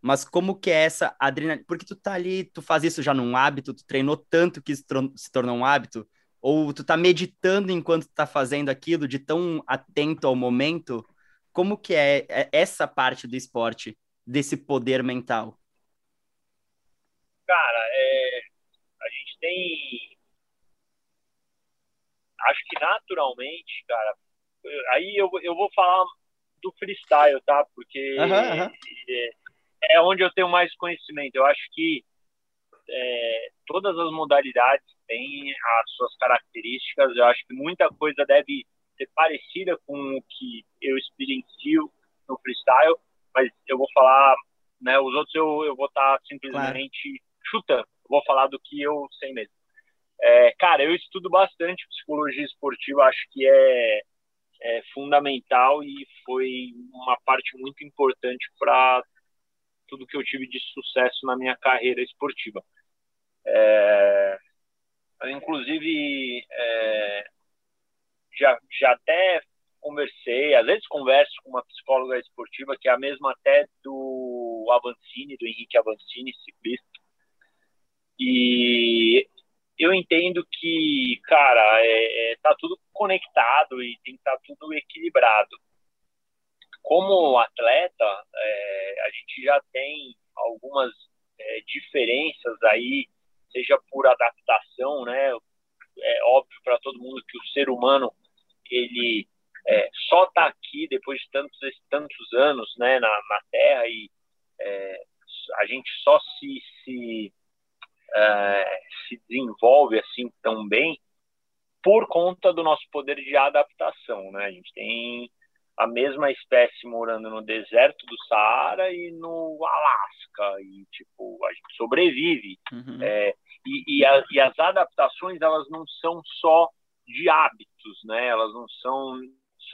mas como que é essa adrenalina? Porque tu tá ali, tu faz isso já num hábito, tu treinou tanto que isso se tornou um hábito, ou tu tá meditando enquanto tu tá fazendo aquilo, de tão atento ao momento, como que é, é essa parte do esporte, desse poder mental? Cara, é, a gente tem. Acho que naturalmente, cara. Aí eu, eu vou falar do freestyle, tá? Porque uhum, uhum. É, é onde eu tenho mais conhecimento. Eu acho que é, todas as modalidades têm as suas características. Eu acho que muita coisa deve ser parecida com o que eu experiencio no freestyle, mas eu vou falar, né? Os outros eu, eu vou estar tá simplesmente claro. chutando. Vou falar do que eu sei mesmo. É, cara, eu estudo bastante psicologia esportiva. Acho que é, é fundamental e foi uma parte muito importante para tudo que eu tive de sucesso na minha carreira esportiva. É, inclusive, é, já, já até conversei, às vezes converso com uma psicóloga esportiva que é a mesma até do Avancini, do Henrique Avancini, ciclista. E eu entendo que, cara, é, é, tá tudo conectado e tem que estar tá tudo equilibrado como atleta, é, a gente já tem algumas é, diferenças aí, seja por adaptação, né? É óbvio para todo mundo que o ser humano ele é, só está aqui depois de tantos tantos anos, né, na, na Terra e é, a gente só se se, é, se desenvolve assim tão bem por conta do nosso poder de adaptação, né? A gente tem a mesma espécie morando no deserto do Saara e no Alasca e tipo a gente sobrevive uhum. é, e, e, a, e, as adaptações elas não são só de hábitos né elas não são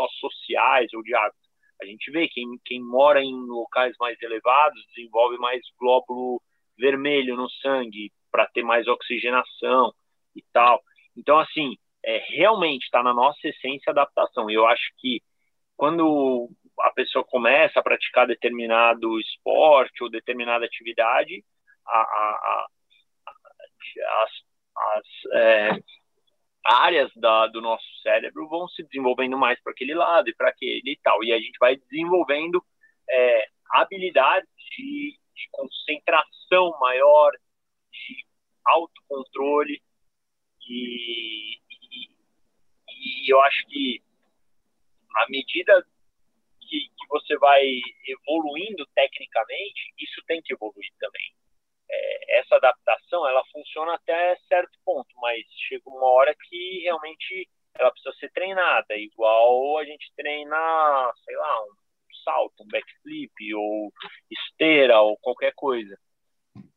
só sociais ou de hábitos. A gente vê quem quem mora em locais mais elevados desenvolve mais glóbulo vermelho no sangue para ter mais oxigenação e tal. Então assim é, realmente está na nossa essência a adaptação. Eu acho que quando a pessoa começa a praticar determinado esporte ou determinada atividade, a, a, a, as, as é, áreas da, do nosso cérebro vão se desenvolvendo mais para aquele lado e para aquele e tal. E a gente vai desenvolvendo é, habilidades de, de concentração maior, de autocontrole. E, e, e eu acho que à medida que, que, você vai evoluindo tecnicamente, isso tem que evoluir também. É, essa adaptação, ela funciona até certo ponto, mas chega uma hora que realmente ela precisa ser treinada, igual a gente treina, sei lá, um salto, um backflip, ou esteira, ou qualquer coisa.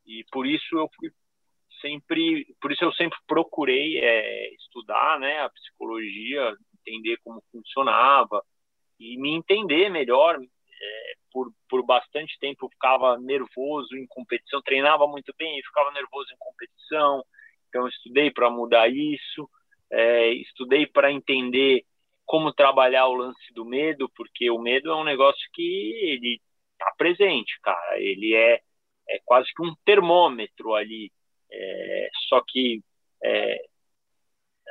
E por isso eu sempre, por isso eu sempre procurei é, estudar, né, a psicologia entender como funcionava e me entender melhor. É, por, por bastante tempo ficava nervoso em competição, treinava muito bem e ficava nervoso em competição. Então, estudei para mudar isso, é, estudei para entender como trabalhar o lance do medo, porque o medo é um negócio que ele está presente, cara. Ele é, é quase que um termômetro ali. É, só que é,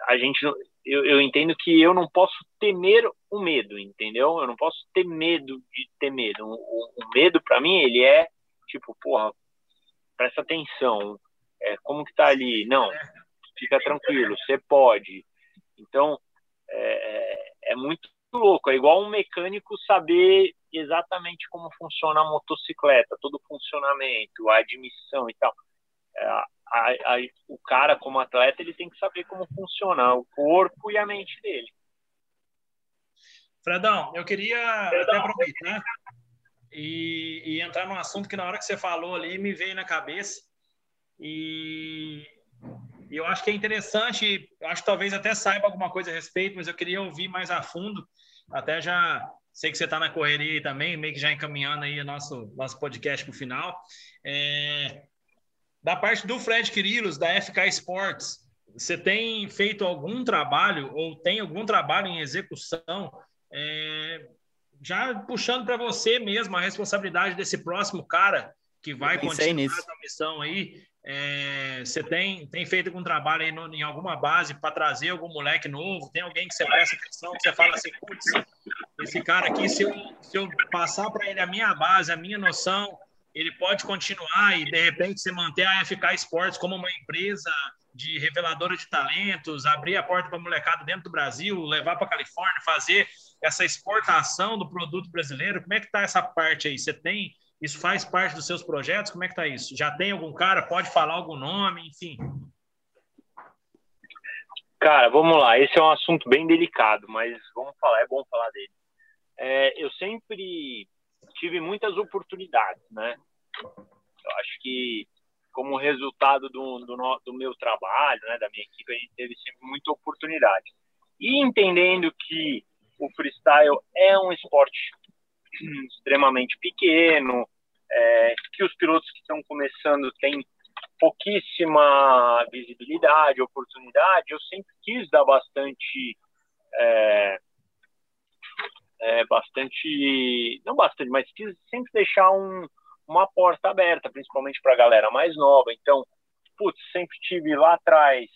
a gente eu, eu, entendo que eu não posso temer o medo, entendeu? Eu não posso ter medo de ter medo. O, o, medo, para mim, ele é tipo, porra, presta atenção. É, como que tá ali? Não, fica tranquilo, você pode. Então, é, é, é muito louco. É igual um mecânico saber exatamente como funciona a motocicleta, todo o funcionamento, a admissão e tal. É, a, a, o cara, como atleta, ele tem que saber como funciona o corpo e a mente dele. Fredão, eu queria Fredão, até aproveitar e, e, entrar num assunto que na hora que você falou ali me veio na cabeça. E eu acho que é interessante, acho que talvez até saiba alguma coisa a respeito, mas eu queria ouvir mais a fundo, até já sei que você está na correria também, meio que já encaminhando aí o nosso, nosso podcast para o final. É, da parte do Fred Quirilos, da FK Sports, você tem feito algum trabalho ou tem algum trabalho em execução, é, já puxando para você mesmo a responsabilidade desse próximo cara que vai continuar nisso. essa missão aí. É, você tem, tem feito algum trabalho aí no, em alguma base para trazer algum moleque novo? Tem alguém que você presta atenção, que você fala assim, putz, esse cara aqui, se eu, se eu passar para ele a minha base, a minha noção, ele pode continuar e, de repente, se manter a FK Sports como uma empresa de reveladora de talentos, abrir a porta para a molecada dentro do Brasil, levar para a Califórnia, fazer essa exportação do produto brasileiro. Como é que está essa parte aí? Você tem isso faz parte dos seus projetos? Como é que está isso? Já tem algum cara? Pode falar algum nome? Enfim. Cara, vamos lá. Esse é um assunto bem delicado, mas vamos falar. É bom falar dele. É, eu sempre tive muitas oportunidades, né? Eu acho que como resultado do, do, do, meu trabalho, né, da minha equipe, a gente teve sempre muita oportunidade. E entendendo que o freestyle é um esporte extremamente pequeno, é, que os pilotos que estão começando têm pouquíssima visibilidade, oportunidade, eu sempre quis dar bastante é, é, bastante, não bastante, mas quis sempre deixar um, uma porta aberta, principalmente para a galera mais nova. Então, putz, sempre tive lá atrás,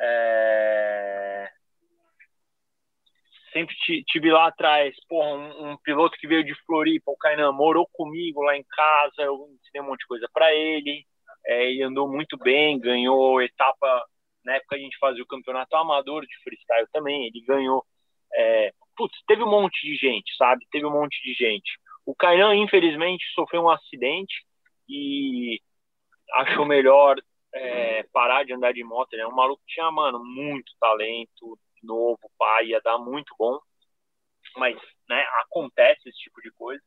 é... sempre tive lá atrás, porra, um, um, piloto que veio de Floripa, o Kainan, morou comigo lá em casa, eu ensinei um monte de coisa para ele. É, ele andou muito bem, ganhou etapa. Na época a gente fazia o campeonato amador de freestyle também. Ele ganhou. É, putz, teve um monte de gente, sabe? Teve um monte de gente. O Kainan, infelizmente, sofreu um acidente e achou melhor é, parar de andar de moto. Ele é um maluco que tinha, mano, muito talento, novo, pai, ia dar muito bom. Mas, né, acontece esse tipo de coisa.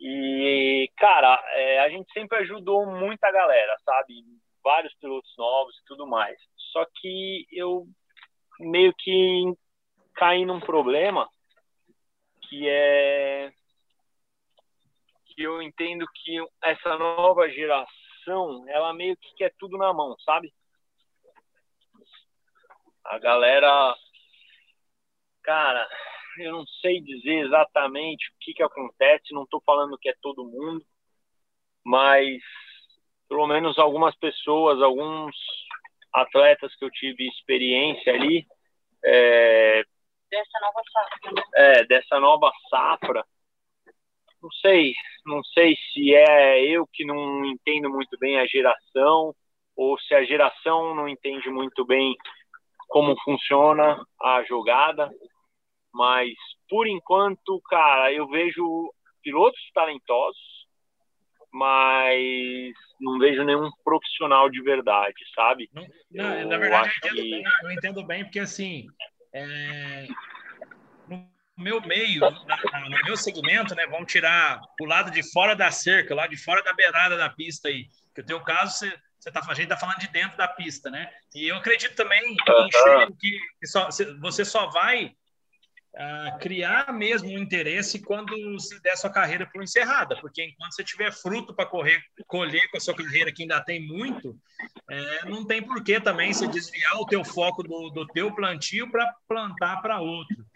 E, cara, é, a gente sempre ajudou muita galera, sabe? Vários pilotos novos e tudo mais. Só que eu meio que caí num problema que é que eu entendo que essa nova geração, ela meio que quer tudo na mão, sabe? A galera, cara, eu não sei dizer exatamente o que, que acontece, não estou falando que é todo mundo, mas pelo menos algumas pessoas, alguns atletas que eu tive experiência ali, é, dessa nova safra. Né? É, dessa nova safra. Não sei, não sei se é eu que não entendo muito bem a geração ou se a geração não entende muito bem como funciona a jogada. Mas, por enquanto, cara, eu vejo pilotos talentosos, mas não vejo nenhum profissional de verdade, sabe? Não, não na verdade, eu entendo, que... bem, eu entendo, bem, porque assim, é, no meu meio, na, no meu segmento, né, vamos tirar o lado de fora da cerca, lá de fora da beirada da pista aí, que o teu caso, você, você tá, a gente está falando de dentro da pista, né? E eu acredito também uhum. que, que só, você só vai uh, criar mesmo um interesse quando se der sua carreira por encerrada, porque enquanto você tiver fruto para correr, colher com a sua carreira, que ainda tem muito, é, não tem porquê também se desviar o teu foco do, do teu plantio para plantar para outro.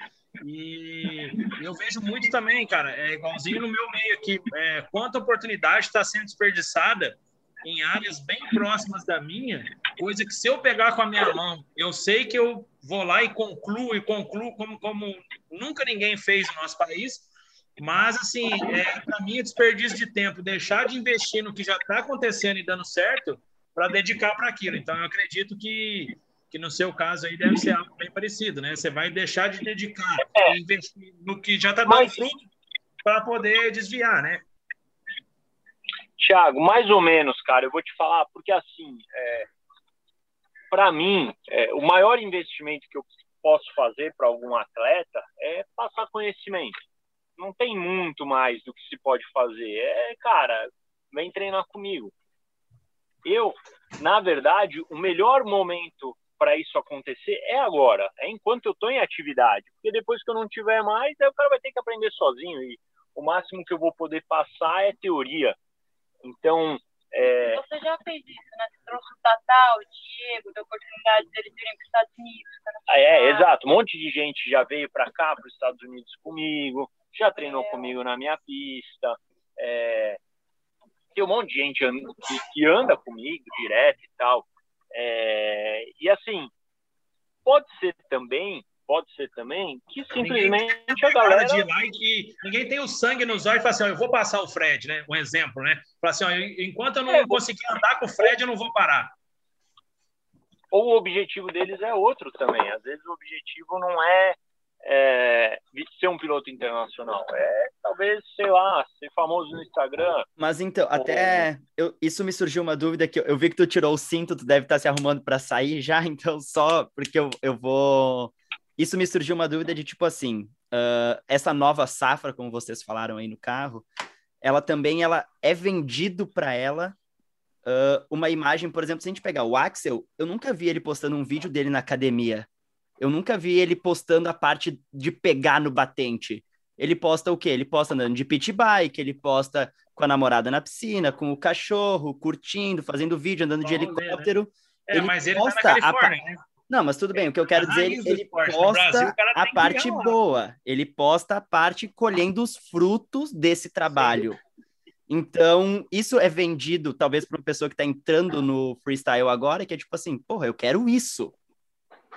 E eu vejo muito também, cara, é igualzinho no meu meio aqui, é, quanta oportunidade está sendo desperdiçada em áreas bem próximas da minha, coisa que se eu pegar com a minha mão, eu sei que eu vou lá e concluo e concluo como, como nunca ninguém fez no nosso país. Mas, assim, é, para mim é desperdício de tempo deixar de investir no que já está acontecendo e dando certo para dedicar para aquilo. Então, eu acredito que, que no seu caso aí deve ser algo bem parecido, né? Você vai deixar de dedicar e investir no que já está dando fruto para poder desviar, né? Tiago, mais ou menos, cara, eu vou te falar, porque assim, é, para mim, é, o maior investimento que eu posso fazer para algum atleta é passar conhecimento. Não tem muito mais do que se pode fazer. É, cara, vem treinar comigo. Eu, na verdade, o melhor momento para isso acontecer é agora, é enquanto eu estou em atividade. Porque depois que eu não tiver mais, aí o cara vai ter que aprender sozinho. E o máximo que eu vou poder passar é teoria. Então. É... Você já fez isso, né? Você trouxe o Tatá, o Diego, deu oportunidade deles irem para os Estados Unidos. Ah, é, exato. Um monte de gente já veio para cá, para os Estados Unidos comigo, já treinou é. comigo na minha pista. É... Tem um monte de gente que, que anda comigo direto e tal. É... E assim, pode ser também pode ser também que simplesmente a galera de lá e que ninguém tem o sangue nos olhos e fala assim, ó, eu vou passar o Fred, né? Um exemplo, né? Fala assim, ó, enquanto eu não é, conseguir andar com o Fred, eu não vou parar. Ou o objetivo deles é outro também. Às vezes o objetivo não é, é ser um piloto internacional, é talvez, sei lá, ser famoso no Instagram. Mas então, ou... até eu, isso me surgiu uma dúvida que eu, eu, vi que tu tirou o cinto, tu deve estar se arrumando para sair já, então só porque eu, eu vou isso me surgiu uma dúvida de tipo assim, uh, essa nova safra, como vocês falaram aí no carro, ela também ela é vendido para ela uh, uma imagem, por exemplo, se a gente pegar o Axel, eu nunca vi ele postando um vídeo dele na academia. Eu nunca vi ele postando a parte de pegar no batente. Ele posta o quê? Ele posta andando de pit bike, ele posta com a namorada na piscina, com o cachorro, curtindo, fazendo vídeo, andando de helicóptero. Ver, né? É, ele mas ele posta tá na Califórnia, a... né? Não, mas tudo bem. O que eu quero dizer, ele, ele posta Brasil, a parte boa. Ele posta a parte colhendo os frutos desse trabalho. Então, isso é vendido, talvez, para uma pessoa que está entrando no freestyle agora, que é tipo assim, porra, eu quero isso.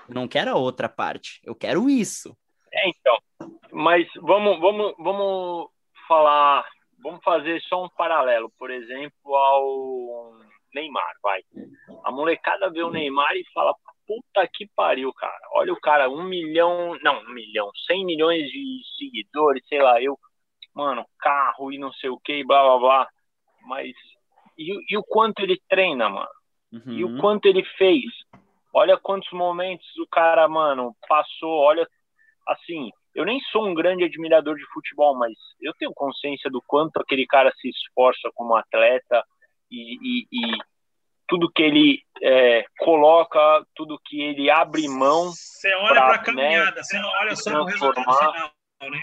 Eu não quero a outra parte. Eu quero isso. É, então. Mas vamos, vamos, vamos falar, vamos fazer só um paralelo, por exemplo, ao Neymar, vai. A molecada vê o Neymar e fala, puta que pariu, cara. Olha o cara, um milhão, não, um milhão, cem milhões de seguidores, sei lá, eu, mano, carro e não sei o que, blá blá blá. Mas e, e, o quanto ele treina, mano? Uhum. E o quanto ele fez? Olha quantos momentos o cara, mano, passou. Olha, assim, eu nem sou um grande admirador de futebol, mas eu tenho consciência do quanto aquele cara se esforça como atleta e, e, e tudo que ele é, coloca, tudo que ele abre mão. Você olha para a né, caminhada, né, você não olha só o resultado final, né?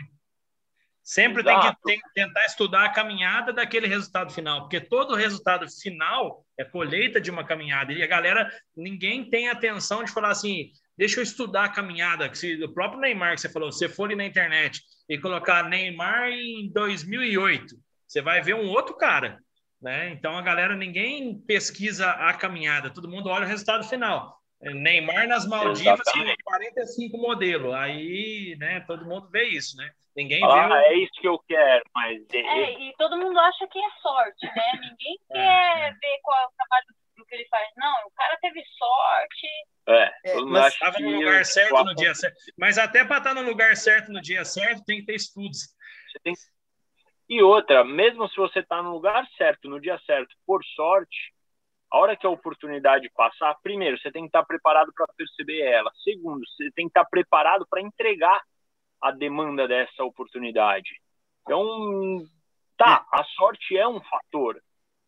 Sempre tem que, tem que, tentar estudar a caminhada daquele resultado final, porque todo resultado final é colheita de uma caminhada. E a galera, ninguém tem atenção de falar assim, deixa eu estudar a caminhada. Se, o próprio Neymar que você falou, se você for na internet e colocar Neymar em 2008, você vai ver um outro cara. Né? Então a galera, ninguém pesquisa a caminhada, todo mundo olha o resultado final. Neymar nas Maldivas com 45 modelo. Aí, né, todo mundo vê isso, né? Ninguém ah, vê. O... É isso que eu quero, mas. É, e todo mundo acha que é sorte, né? Ninguém é, quer é. ver qual é o trabalho do que ele faz. Não, o cara teve sorte. É, é mas estava no lugar certo no dia certo. Mas até para estar no lugar certo no dia certo, tem que ter estudos. Tem... E outra, mesmo se você está no lugar certo, no dia certo, por sorte, a hora que a oportunidade passar, primeiro, você tem que estar preparado para perceber ela. Segundo, você tem que estar preparado para entregar a demanda dessa oportunidade. Então, tá, a sorte é um fator.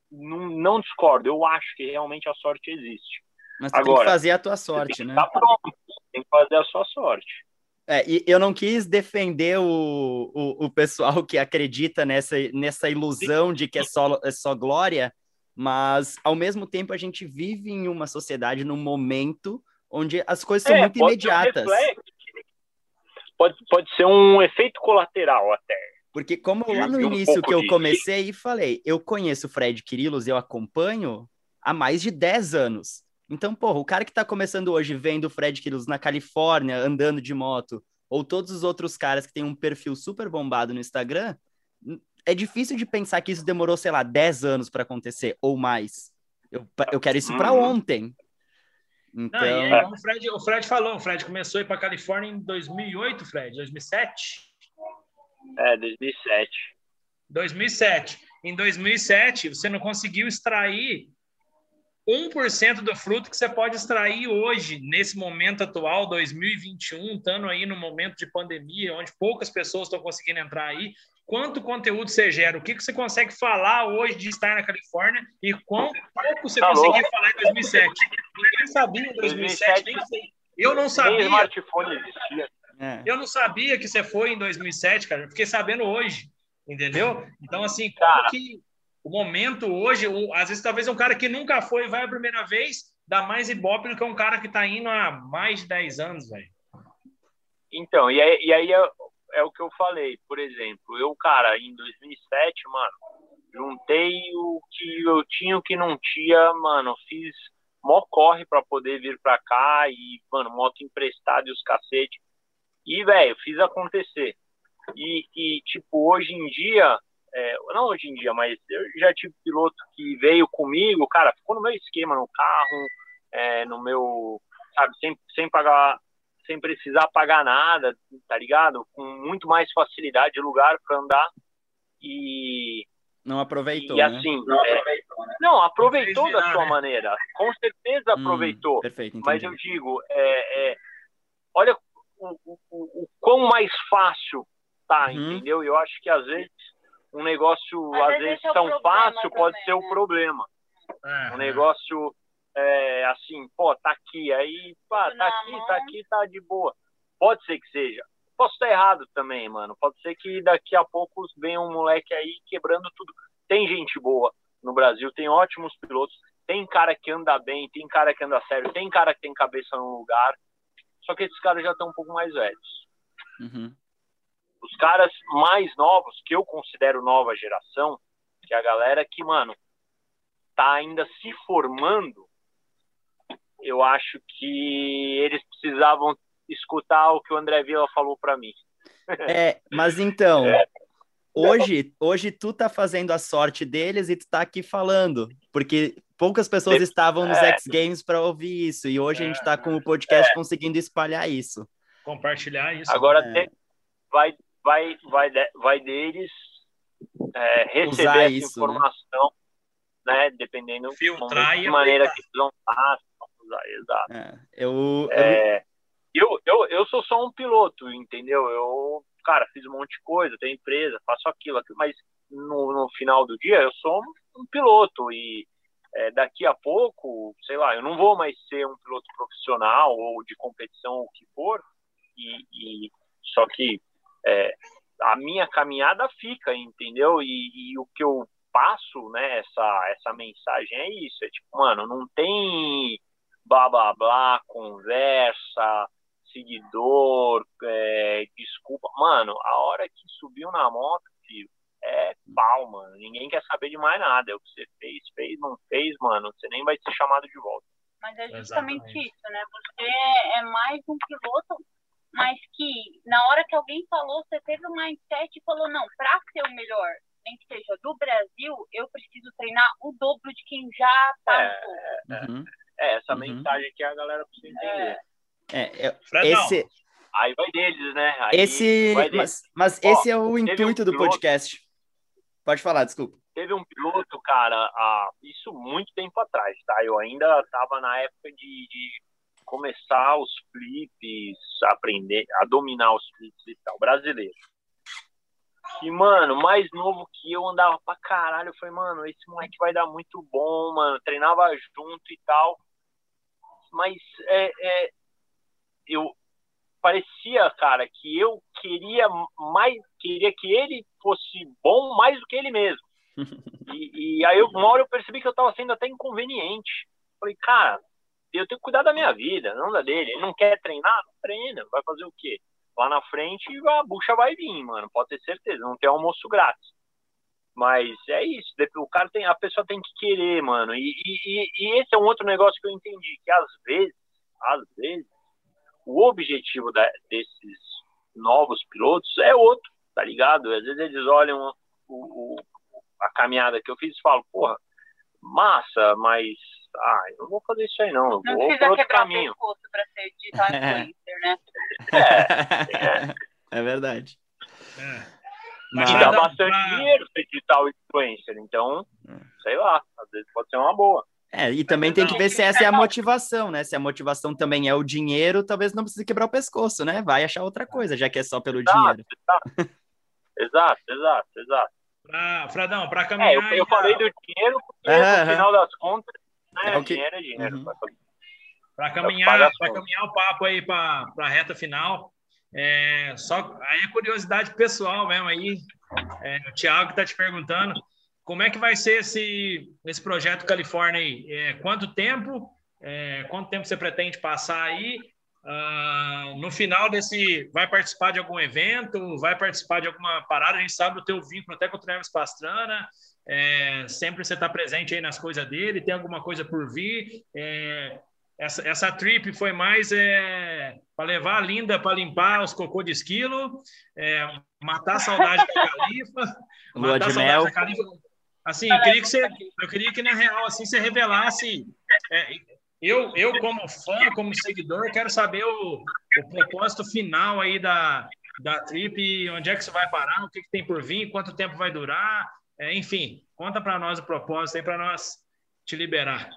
Não, não discordo, eu acho que realmente a sorte existe. Mas Agora, tem que fazer a tua sorte, né? Tá pronto, tem que fazer a sua sorte. É, e eu não quis defender o, o, o, pessoal que acredita nessa, nessa ilusão de que é só, é só glória, mas ao mesmo tempo a gente vive em uma sociedade, num momento onde as coisas são é, muito imediatas. Um pode, pode ser um efeito colateral até. Porque como lá no início um que eu comecei e falei, eu conheço o Fred Quirilos, eu acompanho há mais de 10 anos. Então, porra, o cara que tá começando hoje vendo o Fred Quirilos na Califórnia, andando de moto, ou todos os outros caras que têm um perfil super bombado no Instagram, é difícil de pensar que isso demorou, sei lá, 10 anos para acontecer, ou mais. Eu, eu quero isso para uhum. ontem. Então... Não, aí, o, Fred, o Fred falou, o Fred começou a ir para Califórnia em 2008, Fred, 2007? É, 2007. 2007. Em 2007, você não conseguiu extrair 1% do fruto que você pode extrair hoje, nesse momento atual, 2021, estando aí no momento de pandemia, onde poucas pessoas estão conseguindo entrar aí, quanto conteúdo você gera, o que, que você consegue falar hoje de estar na Califórnia e quão pouco você tá conseguia falar em 2007. Ninguém sabia em 2007, 2007 nem sei. Eu não sabia. smartphone existia. É. Eu não sabia que você foi em 2007, cara. Eu fiquei sabendo hoje, entendeu? Então, assim, como que o momento hoje, às vezes, talvez um cara que nunca foi vai a primeira vez, dá mais ibope do que um cara que está indo há mais de 10 anos, velho. Então, e aí, e aí é o que eu falei, por exemplo, eu, cara, em 2007, mano, juntei o que eu tinha, o que não tinha, mano, fiz mó corre para poder vir para cá e, mano, moto emprestada e os cacete. E, velho, fiz acontecer. E, e, tipo, hoje em dia, é, não hoje em dia, mas eu já tive piloto que veio comigo, cara, ficou no meu esquema, no carro, é, no meu, sabe, sem, sem pagar sem precisar pagar nada, tá ligado? Com muito mais facilidade de lugar para andar e não aproveitou, e, né? assim, não, é, aproveitou, né? não aproveitou não da sua né? maneira, com certeza hum, aproveitou. Hum, perfeito, mas eu digo, é, é olha o, o, o, quão mais fácil tá, uhum. entendeu? Eu acho que às vezes um negócio às, às vezes, vezes é tão fácil também, pode ser né? o problema. um negócio é, assim, pô, tá aqui, aí, pá, tá aqui, tá aqui, tá de boa. Pode ser que seja. Posso estar errado também, mano. Pode ser que daqui a pouco venha um moleque aí quebrando tudo. Tem gente boa no Brasil, tem ótimos pilotos, tem cara que anda bem, tem cara que anda sério, tem cara que tem cabeça no lugar. Só que esses caras já estão um pouco mais velhos. Uhum. Os caras mais novos, que eu considero nova geração, que é a galera que, mano, tá ainda se formando, eu acho que eles precisavam escutar o que o André Vila falou para mim. É, mas então, é. hoje, hoje tu tá fazendo a sorte deles e tu tá aqui falando, porque poucas pessoas De- estavam nos é. X Games para ouvir isso, e hoje a gente É, está com o podcast É. conseguindo espalhar isso. Compartilhar isso. Agora É. tem- vai, vai, vai, de- vai deles é, receber Usar essa isso, né? informação, né? Dependendo Filtrar de maneira aplicar. que eles vão usar, exato. É, eu, eu- É, eu, eu, eu sou só um piloto, entendeu? Eu, cara, fiz um monte de coisa, tenho empresa, faço aquilo, aquilo mas no, no final do dia eu sou um, um piloto e é, daqui a pouco, sei lá, eu não vou mais ser um piloto profissional ou de competição ou o que for, e, e- só que é, a minha caminhada fica, entendeu? E, e o que eu passo, né, essa, essa mensagem é isso, é tipo, mano, não tem blá blá blá, conversa, seguidor, é, desculpa. Mano, a hora que subiu na moto, filho, é pau, mano. Ninguém quer saber de mais nada. É o que você fez, fez, não fez, mano. Você nem vai ser chamado de volta. Mas é justamente Exatamente. isso, né? Você é mais um piloto, mas que na hora que alguém falou, você teve um mindset e falou, não, para ser o melhor, nem que seja do Brasil, eu preciso treinar o dobro de quem já tá É. no topo. uhum. É essa Uhum. mensagem que a galera precisa entender. É, eu- Fredão, esse, Aí vai deles, né? Aí esse, vai deles. mas, mas Ó, esse é o teve um intuito do piloto- podcast. Pode falar, desculpa. Teve um piloto, cara, há, isso muito tempo atrás, tá? Eu ainda tava na época de, de começar os flips, aprender a dominar os flips e tal, brasileiro. E, mano, mais novo que eu andava pra caralho. Eu falei, mano, esse moleque vai dar muito bom, mano. Treinava junto e tal. Mas é, é, eu parecia, cara, que eu queria mais, queria que ele fosse bom mais do que ele mesmo. E, e aí, eu- uma hora eu percebi que eu tava sendo até inconveniente. Falei, cara, eu tenho que cuidar da minha vida, não da dele. Ele não quer treinar? Não treina. Vai fazer o quê? Lá na frente a bucha vai vir, mano. Pode ter certeza. Não tem almoço grátis. Mas é isso. O cara tem, a pessoa tem que querer, mano. E, e, e- esse é um outro negócio que eu entendi. Que às vezes, às vezes, o objetivo da- desses novos pilotos é outro, tá ligado? Às vezes eles olham o, o- a caminhada que eu fiz e falam, porra, massa, mas ah, eu não vou fazer isso aí não, eu Não vou precisa outro quebrar caminho. o pescoço para ser digital influencer, né? é verdade. é. Mas- E dá dar- bastante dinheiro ser digital influencer, então, É. sei lá, às vezes pode ser uma boa. É, e também tem que ver se essa é a motivação, né? Se a motivação também é o dinheiro, talvez não precise quebrar o pescoço, né? Vai achar outra coisa, já que é só pelo Exato, dinheiro. exato. Exato, exato, exato. Pra, Fredão, para É, caminhar. eu, eu aí, falei do dinheiro porque no final das contas, né, É o que- dinheiro é dinheiro. Uhum. Para caminhar, pra caminhar o papo aí para a reta final, é, só aí é curiosidade pessoal mesmo aí. É, o Thiago está te perguntando como é que vai ser esse, esse projeto Califórnia aí? É, quanto tempo? É, quanto tempo você pretende passar aí? Ah, no final desse, vai participar de algum evento? Vai participar de alguma parada? A gente sabe do teu vínculo até com o Travis Pastrana. É, sempre você está presente aí nas coisas dele. Tem alguma coisa por vir? É, essa, essa trip foi mais é, para levar a Linda para limpar os cocô de esquilo, é, matar a saudade da Califa, matar a de saudade mel. da Califa. Assim, eu queria que você, eu queria que na real assim você revelasse. Eu, eu como fã, como seguidor, quero saber o, o propósito final aí da, da trip, onde é que você vai parar, o que, que tem por vir, quanto tempo vai durar, é, enfim, conta para nós o propósito aí para nós te liberar.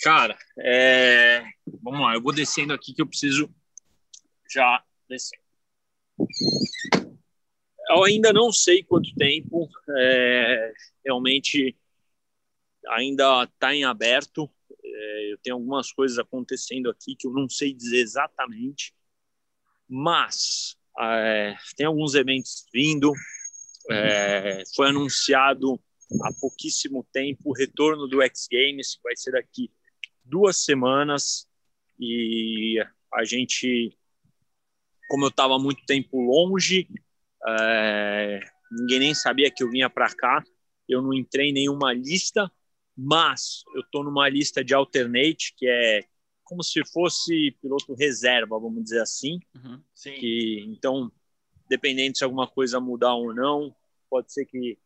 Cara, é, vamos lá, eu vou descendo aqui que eu preciso já descer. Eu ainda não sei quanto tempo, é, realmente ainda está em aberto. É, eu tenho algumas coisas acontecendo aqui que eu não sei dizer exatamente, mas é, tem alguns eventos vindo. É, foi anunciado há pouquíssimo tempo o retorno do X Games, que vai ser daqui duas semanas. E a gente, como eu estava muito tempo longe, é, ninguém nem sabia que eu vinha para cá, eu não entrei em nenhuma lista, mas eu estou numa lista de alternate, que é como se fosse piloto reserva, vamos dizer assim, Uhum. Sim. que então, dependendo se alguma coisa mudar ou não, pode ser que,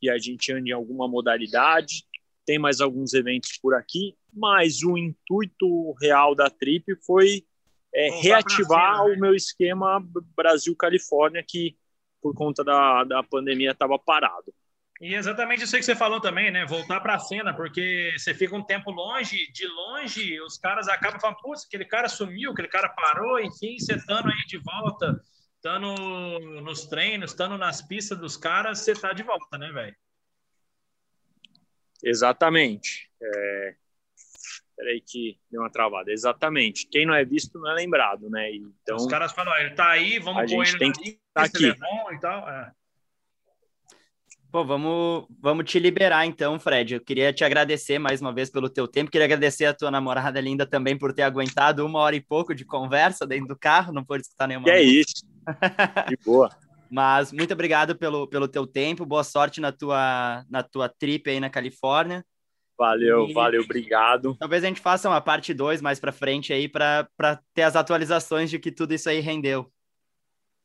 que a gente ande em alguma modalidade. tem mais alguns eventos por aqui, mas o intuito real da trip foi é, reativar cena, né? o meu esquema Brasil-Califórnia, que por conta da, da pandemia estava parado. E exatamente isso aí que você falou também, né? Voltar para a cena, porque você fica um tempo longe, de longe, os caras acabam falando, putz, aquele cara sumiu, aquele cara parou, enfim, você estando aí de volta, estando nos treinos, estando nas pistas dos caras, você tá de volta, né, velho? Exatamente. É... Peraí que deu uma travada. Exatamente. Quem não é visto não é lembrado, né? Então, Os caras falam, ele tá aí, vamos pôr ele tem que estar tá aqui. É e tal. É. Pô, vamos, vamos te liberar então, Fred. Eu queria te agradecer mais uma vez pelo teu tempo. Queria agradecer a tua namorada linda também por ter aguentado uma hora e pouco de conversa dentro do carro. Não pôde escutar nenhuma. Que é isso. De boa. Mas muito obrigado pelo, pelo teu tempo. Boa sorte na tua, na tua trip aí na Califórnia. Valeu, e... valeu, obrigado. Talvez a gente faça uma parte 2 mais para frente aí para ter as atualizações de que tudo isso aí rendeu.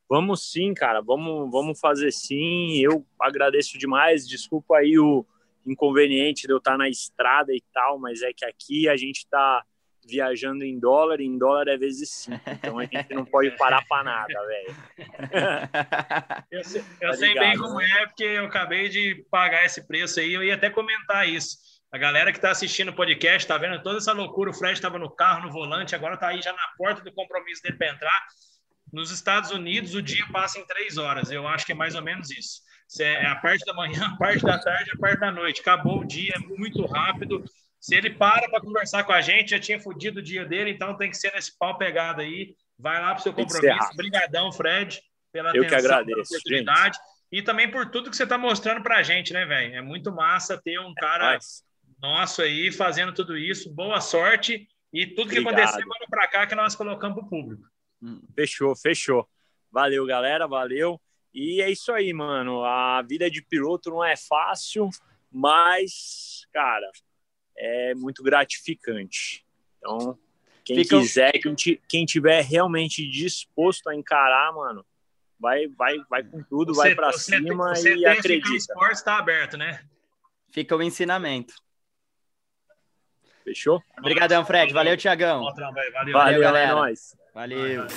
Vamos sim, cara, vamos, vamos fazer sim. Eu agradeço demais. Desculpa aí o inconveniente de eu estar na estrada e tal, mas é que aqui a gente está viajando em dólar, e em dólar é vezes cinco. Então a gente não pode parar para nada, velho. eu sei, eu tá sei bem como é, porque eu acabei de pagar esse preço aí. Eu ia até comentar isso. A galera que está assistindo o podcast está vendo toda essa loucura. O Fred estava no carro, no volante, agora está aí já na porta do compromisso dele para entrar. Nos Estados Unidos, o dia passa em três horas. Eu acho que é mais ou menos isso. É a parte da manhã, a parte da tarde, a parte da noite. Acabou o dia, é muito rápido. Se ele para para conversar com a gente, já tinha fodido o dia dele, então tem que ser nesse pau pegado aí. Vai lá para o seu compromisso. Obrigadão, Fred, pela Eu atenção, que agradeço, oportunidade. Gente. E também por tudo que você está mostrando para a gente, né, velho? É muito massa ter um cara é nosso aí fazendo tudo isso. Boa sorte. E tudo que Obrigado. acontecer, manda para cá que nós colocamos para o público. Hum, fechou, fechou. Valeu, galera, valeu. E é isso aí, mano. A vida de piloto não é fácil, mas, cara, é muito gratificante. Então, quem Fica... quiser, quem, quem tiver realmente disposto a encarar, mano, vai, vai, vai com tudo, você, vai para cima você e acredita. O esporte está aberto, né? Fica o ensinamento. Fechou? Obrigadão, Fred. Valeu, Tiagão. Valeu, valeu, valeu, é galera. É nóis. Valeu.